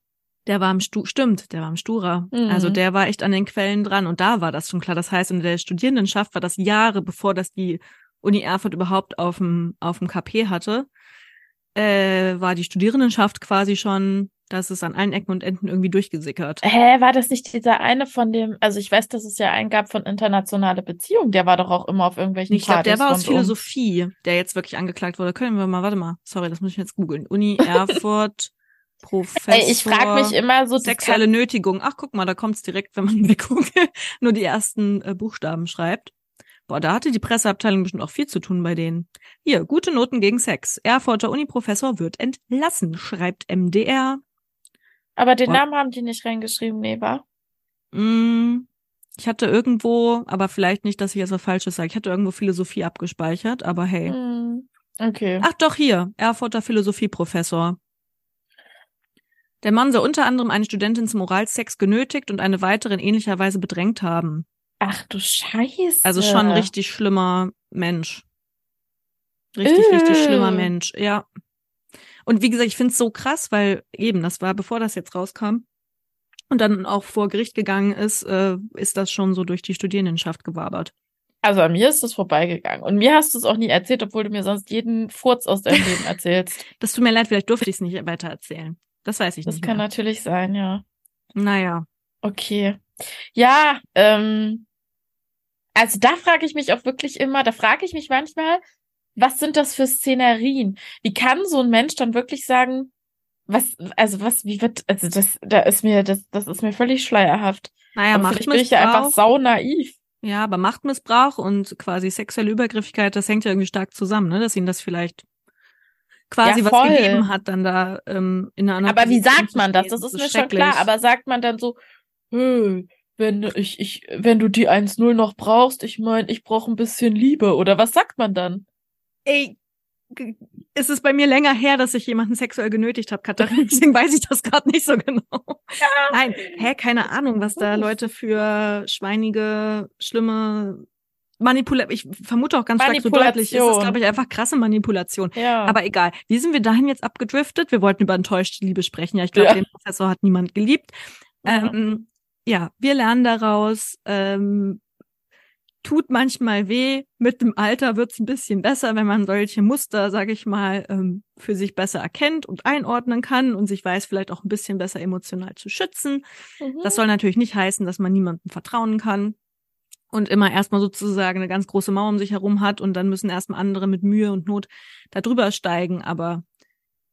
S1: Der war im Stu stimmt, der war im Stura.
S2: Mhm.
S1: Also der war echt an den Quellen dran und da war das schon klar. Das heißt, in der Studierendenschaft war das Jahre, bevor das die Uni Erfurt überhaupt auf dem, auf dem KP hatte, äh, war die Studierendenschaft quasi schon, dass es an allen Ecken und Enden irgendwie durchgesickert.
S2: Hä, war das nicht dieser eine von dem, also ich weiß, dass es ja einen gab von internationale Beziehungen, der war doch auch immer auf irgendwelchen
S1: Ich glaube, der war aus. Philosophie, der jetzt wirklich angeklagt wurde. Können wir mal, warte mal, sorry, das muss ich jetzt googeln. Uni Erfurt, Professor.
S2: Ich frage mich immer so,
S1: Sexuelle Nötigung. Ach, guck mal, da kommt's direkt, wenn man Google nur die ersten äh, Buchstaben schreibt. Boah, da hatte die Presseabteilung bestimmt auch viel zu tun bei denen. Hier, gute Noten gegen Sex. Erfurter Uniprofessor wird entlassen, schreibt MDR.
S2: aber den
S1: Boah.
S2: Namen haben die nicht reingeschrieben, nee, war?
S1: Mm, ich hatte irgendwo, aber vielleicht nicht, dass ich jetzt was Falsches sage. Ich hatte irgendwo Philosophie abgespeichert, aber hey.
S2: Hm, okay.
S1: Ach doch, hier, Erfurter Philosophieprofessor. Der Mann soll unter anderem eine Studentin zum Oralsex genötigt und eine weitere in ähnlicher Weise bedrängt haben.
S2: Ach du Scheiße.
S1: Also schon ein richtig schlimmer Mensch. Richtig,
S2: Äh.
S1: richtig schlimmer Mensch, ja. Und wie gesagt, ich finde es so krass, weil eben, das war, bevor das jetzt rauskam und dann auch vor Gericht gegangen ist, äh, ist das schon so durch die Studierendenschaft gewabert.
S2: Also an mir ist das vorbeigegangen. Und mir hast du es auch nie erzählt, obwohl du mir sonst jeden Furz aus deinem Leben erzählst.
S1: Das tut mir leid, vielleicht durfte ich es nicht weiter erzählen. Das weiß ich
S2: Das
S1: nicht
S2: kann
S1: mehr.
S2: natürlich sein, ja.
S1: Naja.
S2: Okay. Ja, ähm, also da frage ich mich auch wirklich immer, da frage ich mich manchmal, was sind das für Szenerien? Wie kann so ein Mensch dann wirklich sagen, was, also was, wie wird, also das, da ist mir, das, das ist mir völlig schleierhaft.
S1: Naja,
S2: Aber vielleicht bin ich ja einfach sau naiv.
S1: Ja, aber Machtmissbrauch und quasi sexuelle Übergriffigkeit, das hängt ja irgendwie stark zusammen, ne? Dass ihn das vielleicht quasi
S2: Ja,
S1: was gegeben hat, dann da ähm, in einer anderen
S2: Aber wie
S1: Position
S2: sagt
S1: zu
S2: man das? Das ist mir schon klar. Aber sagt man dann so, hey, wenn ich, ich, wenn du die 1-0 noch brauchst, ich meine, ich brauche ein bisschen Liebe. Oder was sagt man dann?
S1: Ey, g- ist es bei mir länger her, dass ich jemanden sexuell genötigt habe, Katharina. Deswegen weiß ich das gerade nicht so genau. Nein, hä, keine Ahnung, was da Leute für schweinige, schlimme Manipulation. Ich vermute auch ganz stark so deutlich. Ist das, glaube ich, einfach krasse Manipulation.
S2: Ja.
S1: Aber egal. Wie sind wir dahin jetzt abgedriftet? Wir wollten über enttäuschte Liebe sprechen. Ja, ich glaube,
S2: Ja.
S1: den Professor hat niemand geliebt.
S2: Ja.
S1: Ähm, ja, wir lernen daraus. Ähm, tut manchmal weh. Mit dem Alter wird's ein bisschen besser, wenn man solche Muster, sage ich mal, ähm, für sich besser erkennt und einordnen kann und sich weiß, vielleicht auch ein bisschen besser emotional zu schützen.
S2: Mhm.
S1: Das soll natürlich nicht heißen, dass man niemandem vertrauen kann und immer erstmal sozusagen eine ganz große Mauer um sich herum hat und dann müssen erstmal andere mit Mühe und Not da drüber steigen. Aber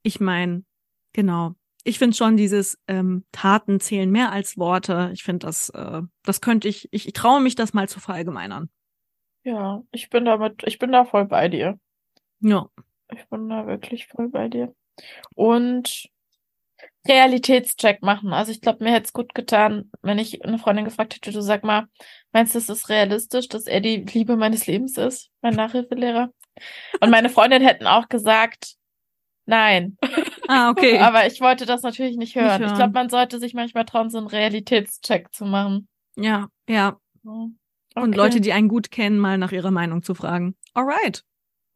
S1: ich meine, genau. Ich finde schon, dieses ähm, Taten zählen mehr als Worte. Ich finde, das, äh, das könnte ich, ich, ich traue mich, das mal zu verallgemeinern.
S2: Ja, ich bin damit, ich bin da voll bei dir.
S1: Ja.
S2: Ich bin da wirklich voll bei dir. Und Realitätscheck machen. Also ich glaube, mir hätte es gut getan, wenn ich eine Freundin gefragt hätte, du sag mal, meinst du, es ist realistisch, dass er die Liebe meines Lebens ist, mein Nachhilfelehrer? Und meine Freundin hätten auch gesagt, nein.
S1: Ah, okay.
S2: Aber ich wollte das natürlich nicht hören.
S1: hören.
S2: Ich glaube, man sollte sich manchmal trauen, so einen Realitätscheck zu machen.
S1: ja, ja.
S2: Ja.
S1: Und
S2: Okay.
S1: Leute, die einen gut kennen, mal nach ihrer Meinung zu fragen. Alright.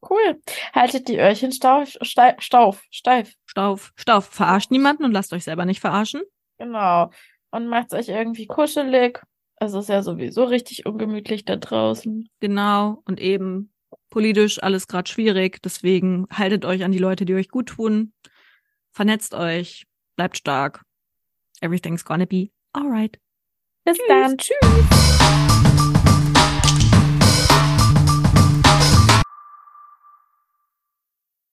S2: Cool. Haltet die Öhrchen stauf, steif, stauf, steif.
S1: Stauf, Stauf. Verarscht niemanden und lasst euch selber nicht verarschen.
S2: Genau. Und macht's euch irgendwie kuschelig. Es ist ja sowieso richtig ungemütlich da draußen.
S1: Genau. Und eben politisch alles gerade schwierig. Deswegen haltet euch an die Leute, die euch gut tun. Vernetzt euch. Bleibt stark. Everything's gonna be alright.
S2: Bis dann. Tschüss.